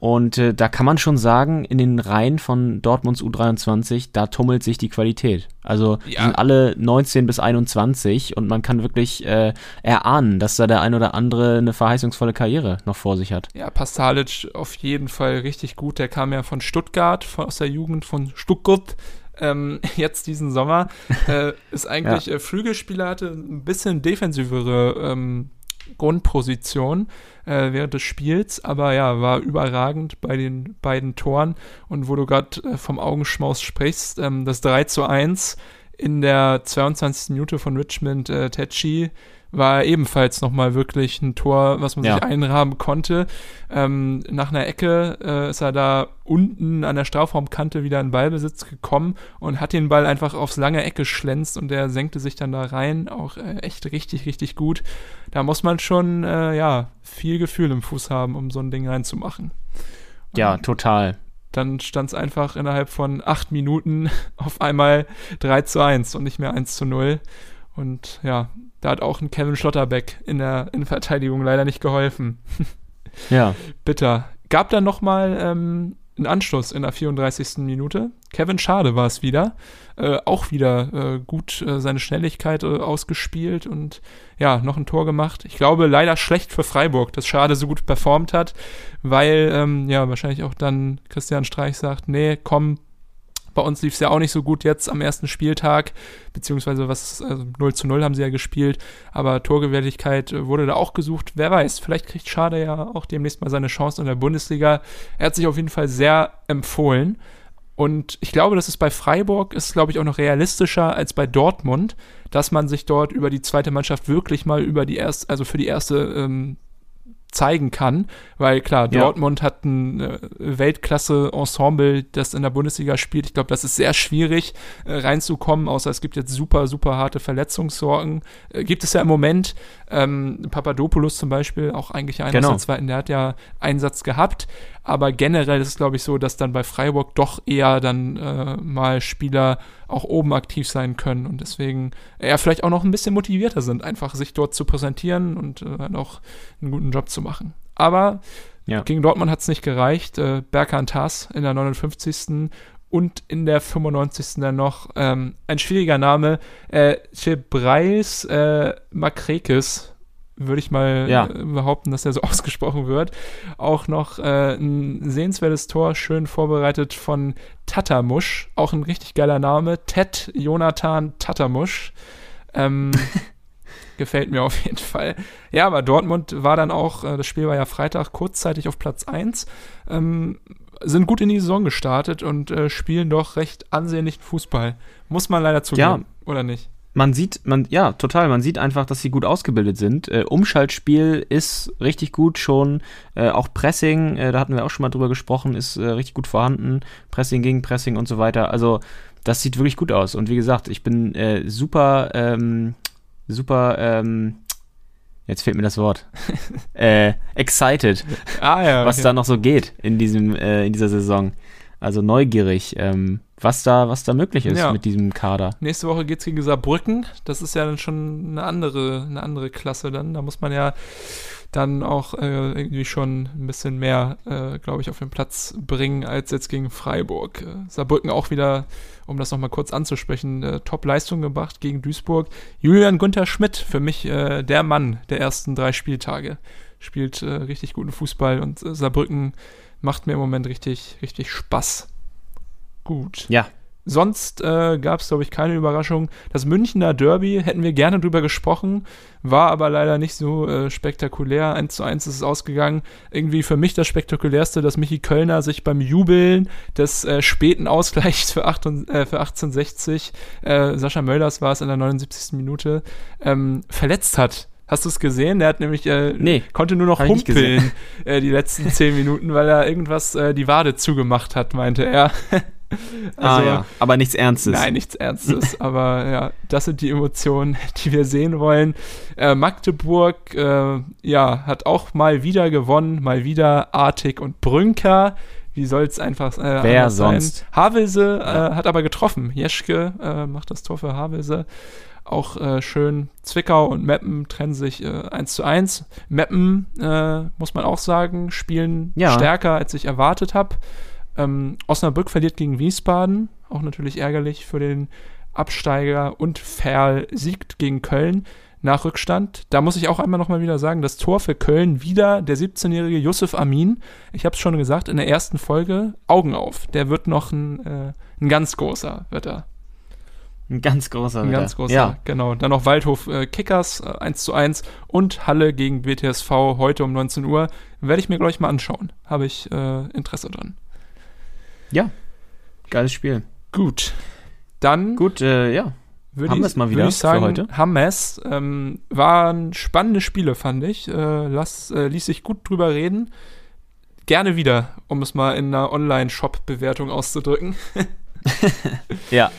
Und äh, da kann man schon sagen, in den Reihen von Dortmunds U23, da tummelt sich die Qualität. Also die Ja. sind alle 19 bis 21 und man kann wirklich äh, erahnen, dass da der ein oder andere eine verheißungsvolle Karriere noch vor sich hat. Ja, Pastalic auf jeden Fall richtig gut. Der kam ja von Stuttgart, von, aus der Jugend von Stuttgart. Ähm, jetzt diesen Sommer. Äh, ist eigentlich äh, Flügelspieler, hatte ein bisschen defensivere ähm, Grundposition äh, während des Spiels, aber ja, war überragend bei den beiden Toren. Und wo du gerade äh, vom Augenschmaus sprichst, ähm, das 3 zu 1 in der 22. Minute von Richmond äh, Tetschi war ebenfalls nochmal wirklich ein Tor, was man Ja. sich einrahmen konnte. Ähm, nach einer Ecke äh, ist er da unten an der Strafraumkante wieder in Ballbesitz gekommen und hat den Ball einfach aufs lange Eck geschlänzt und der senkte sich dann da rein. Auch äh, echt richtig, richtig gut. Da muss man schon, äh, ja, viel Gefühl im Fuß haben, um so ein Ding reinzumachen. Ja, total. Dann stand es einfach innerhalb von acht Minuten auf einmal 3 zu 1 und nicht mehr 1 zu 0. Und ja, da hat auch ein Kevin Schlotterbeck in der Innenverteidigung leider nicht geholfen. Ja. Bitter. Gab dann nochmal ähm, einen Anschluss in der 34. Minute. Kevin Schade war es wieder. Äh, auch wieder äh, gut äh, seine Schnelligkeit äh, ausgespielt und ja, noch ein Tor gemacht. Ich glaube, leider schlecht für Freiburg, dass Schade so gut performt hat, weil ähm, ja, wahrscheinlich auch dann Christian Streich sagt, nee, komm, bei uns lief es ja auch nicht so gut jetzt am ersten Spieltag, beziehungsweise was also 0 zu 0 haben sie ja gespielt, aber Torgewaltigkeit äh, wurde da auch gesucht. Wer weiß, vielleicht kriegt Schade ja auch demnächst mal seine Chance in der Bundesliga. Er hat sich auf jeden Fall sehr empfohlen. Und ich glaube, das ist bei Freiburg, ist glaube ich auch noch realistischer als bei Dortmund, dass man sich dort über die zweite Mannschaft wirklich mal über die erste, also für die erste ähm, zeigen kann, weil klar, Ja. Dortmund hat ein äh, Weltklasse-Ensemble, das in der Bundesliga spielt. Ich glaube, das ist sehr schwierig äh, reinzukommen, außer es gibt jetzt super, super harte Verletzungssorgen. Äh, gibt es ja im Moment. Ähm, Papadopoulos zum Beispiel, auch eigentlich einer Genau. aus der zweiten, der hat ja Einsatz gehabt. Aber generell ist es, glaube ich, so, dass dann bei Freiburg doch eher dann äh, mal Spieler auch oben aktiv sein können und deswegen eher vielleicht auch noch ein bisschen motivierter sind, einfach sich dort zu präsentieren und äh, dann auch einen guten Job zu machen. Aber Ja. gegen Dortmund hat es nicht gereicht. Äh, Berkan Tass in der 59. und in der 95. dann noch ähm, ein schwieriger Name, äh, äh, Makrekis, würde ich mal Ja. äh, behaupten, dass er so ausgesprochen wird. Auch noch äh, ein sehenswertes Tor, schön vorbereitet von Tatamusch, auch ein richtig geiler Name, Ted Jonathan Tatamusch. Ähm, gefällt mir auf jeden Fall. Ja, aber Dortmund war dann auch, äh, das Spiel war ja Freitag, kurzzeitig auf Platz 1. Ähm, sind gut in die Saison gestartet und äh, spielen doch recht ansehnlichen Fußball. Muss man leider zugeben, oder nicht? Man sieht, man, ja, total, man sieht einfach, dass sie gut ausgebildet sind. Äh, Umschaltspiel ist richtig gut schon. Äh, auch Pressing, äh, da hatten wir auch schon mal drüber gesprochen, ist äh, richtig gut vorhanden. Pressing gegen Pressing und so weiter. Also, das sieht wirklich gut aus. Und wie gesagt, ich bin äh, super, ähm, super, ähm, jetzt fehlt mir das Wort. äh, excited, Ah ja, was okay. da noch so geht in diesem, äh, in dieser Saison. Also neugierig, ähm, was da, was da möglich ist Ja. mit diesem Kader. Nächste Woche geht's gegen Saarbrücken. Das ist ja dann schon eine andere, eine andere Klasse dann. Da muss man ja dann auch äh, irgendwie schon ein bisschen mehr, äh, glaube ich, auf den Platz bringen als jetzt gegen Freiburg. Äh, Saarbrücken auch wieder, um das nochmal kurz anzusprechen, äh, Top-Leistung gebracht gegen Duisburg. Julian Günther Schmidt, für mich äh, der Mann der ersten drei Spieltage. spielt äh, richtig guten Fußball und Saarbrücken macht mir im Moment richtig, richtig Spaß. Gut. Ja. Sonst äh, gab es, glaube ich, keine Überraschung. Das Münchner Derby hätten wir gerne drüber gesprochen, war aber leider nicht so äh, spektakulär. 1 zu 1 ist es ausgegangen. Irgendwie für mich das spektakulärste, dass Michi Kölner sich beim Jubeln des äh, späten Ausgleichs für, 8 und, äh, für 1860, äh, Sascha Mölders war es in der 79. Minute, ähm, verletzt hat. Hast du es gesehen? Der hat nämlich äh, Nee, konnte nur noch humpeln äh, die letzten zehn Minuten, weil er irgendwas äh, die Wade zugemacht hat, meinte er. ah ja, aber nichts Ernstes. Also Nein, nichts Ernstes. aber ja, das sind die Emotionen, die wir sehen wollen. Äh, Magdeburg, äh, ja, hat auch mal wieder gewonnen, mal wieder Artig und Brünker. Wie soll es einfach äh, Wer anders sein? sonst? Havelse äh, hat aber getroffen. Jeschke äh, macht das Tor für Havelse. Auch äh, schön. Zwickau und Meppen trennen sich äh, 1 zu 1. Meppen, äh, muss man auch sagen, spielen Ja. stärker, als ich erwartet habe. Ähm, Osnabrück verliert gegen Wiesbaden, auch natürlich ärgerlich für den Absteiger. Und Ferl siegt gegen Köln nach Rückstand. Da muss ich auch einmal nochmal wieder sagen, das Tor für Köln wieder der 17-jährige Yusuf Amin. Ich habe es schon gesagt in der ersten Folge. Augen auf, der wird noch ein, äh, ein ganz großer, wird er. Ein ganz großer. Ein ganz großer, Ja, genau. Dann noch Waldhof äh, Kickers äh, 1 zu 1 und Halle gegen BTSV heute um 19 Uhr. Werde ich mir gleich mal anschauen. Habe ich äh, Interesse dran. Ja. Geiles Spiel. Gut. Dann Gut, äh, ja. würde Haben ich, wir's mal wieder ich sagen, für heute? haben wir's. Ähm, waren spannende Spiele, fand ich. Äh, lass, äh, ließ sich gut drüber reden. Gerne wieder, um es mal in einer Online-Shop-Bewertung auszudrücken. Ja,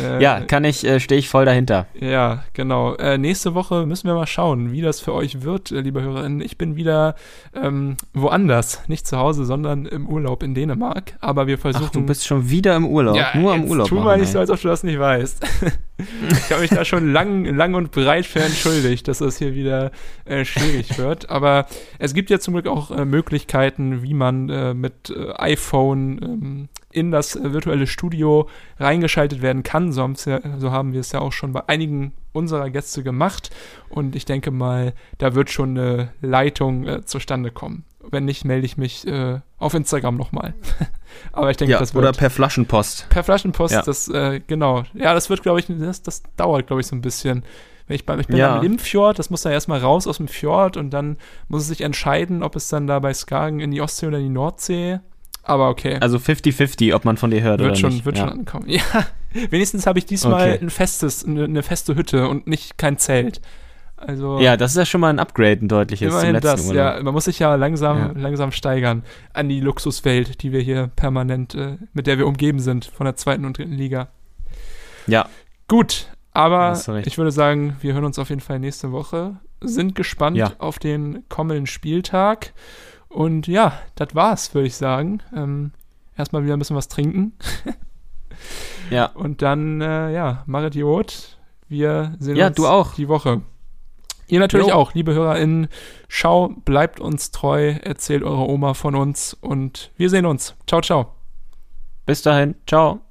Äh, ja, kann ich, äh, stehe ich voll dahinter. Ja, genau. Äh, nächste Woche müssen wir mal schauen, wie das für euch wird, äh, liebe Hörerinnen. Ich bin wieder ähm, woanders, nicht zu Hause, sondern im Urlaub in Dänemark. Aber wir versuchen. Ach, du bist schon wieder im Urlaub. ja, Nur im jetzt Urlaub. Tu mal nicht so, als ob du das nicht weißt. ich habe mich da schon lang, lang und breit für entschuldigt, dass das hier wieder äh, schwierig wird. Aber es gibt ja zum Glück auch äh, Möglichkeiten, wie man mit iPhone ähm, in das äh, virtuelle Studio reingeschaltet werden kann. So, ja, so haben wir es ja auch schon bei einigen unserer Gäste gemacht. Und ich denke mal, da wird schon eine Leitung äh, zustande kommen. Wenn nicht, melde ich mich äh, auf Instagram nochmal. Aber ich denke, Ja, das oder wird per Flaschenpost. per Flaschenpost, Ja. das, äh, genau. Ja, das wird, glaube ich, das, das dauert, glaube ich, so ein bisschen. Wenn ich, bei, ich bin Ja. am Limfjord, das muss dann erstmal raus aus dem Fjord und dann muss es sich entscheiden, ob es dann da bei Skagen in die Ostsee oder in die Nordsee. Aber okay. Also 50-50, ob man von dir hört wird oder schon, nicht. wird ja. schon ankommen. Ja, wenigstens habe ich diesmal Okay. ein festes, eine, eine feste Hütte und nicht kein Zelt. Also ja, das ist ja schon mal ein Upgrade, ein deutliches immerhin das. Urlaub. Ja, man muss sich ja langsam, Ja. langsam steigern an die Luxuswelt, die wir hier permanent, äh, mit der wir umgeben sind von der zweiten und dritten Liga. Ja. Gut, aber ich würde sagen, wir hören uns auf jeden Fall nächste Woche. Sind gespannt Ja. auf den kommenden Spieltag. Und ja, das war's, würde ich sagen. Ähm, erstmal wieder ein bisschen was trinken. Ja. Und dann, äh, ja, Marit Idiot. Wir sehen Ja, uns du auch. die Woche. Ihr natürlich Jo. auch, liebe HörerInnen. Schau, bleibt uns treu, erzählt eurer Oma von uns und wir sehen uns. Ciao, ciao. Bis dahin. Ciao.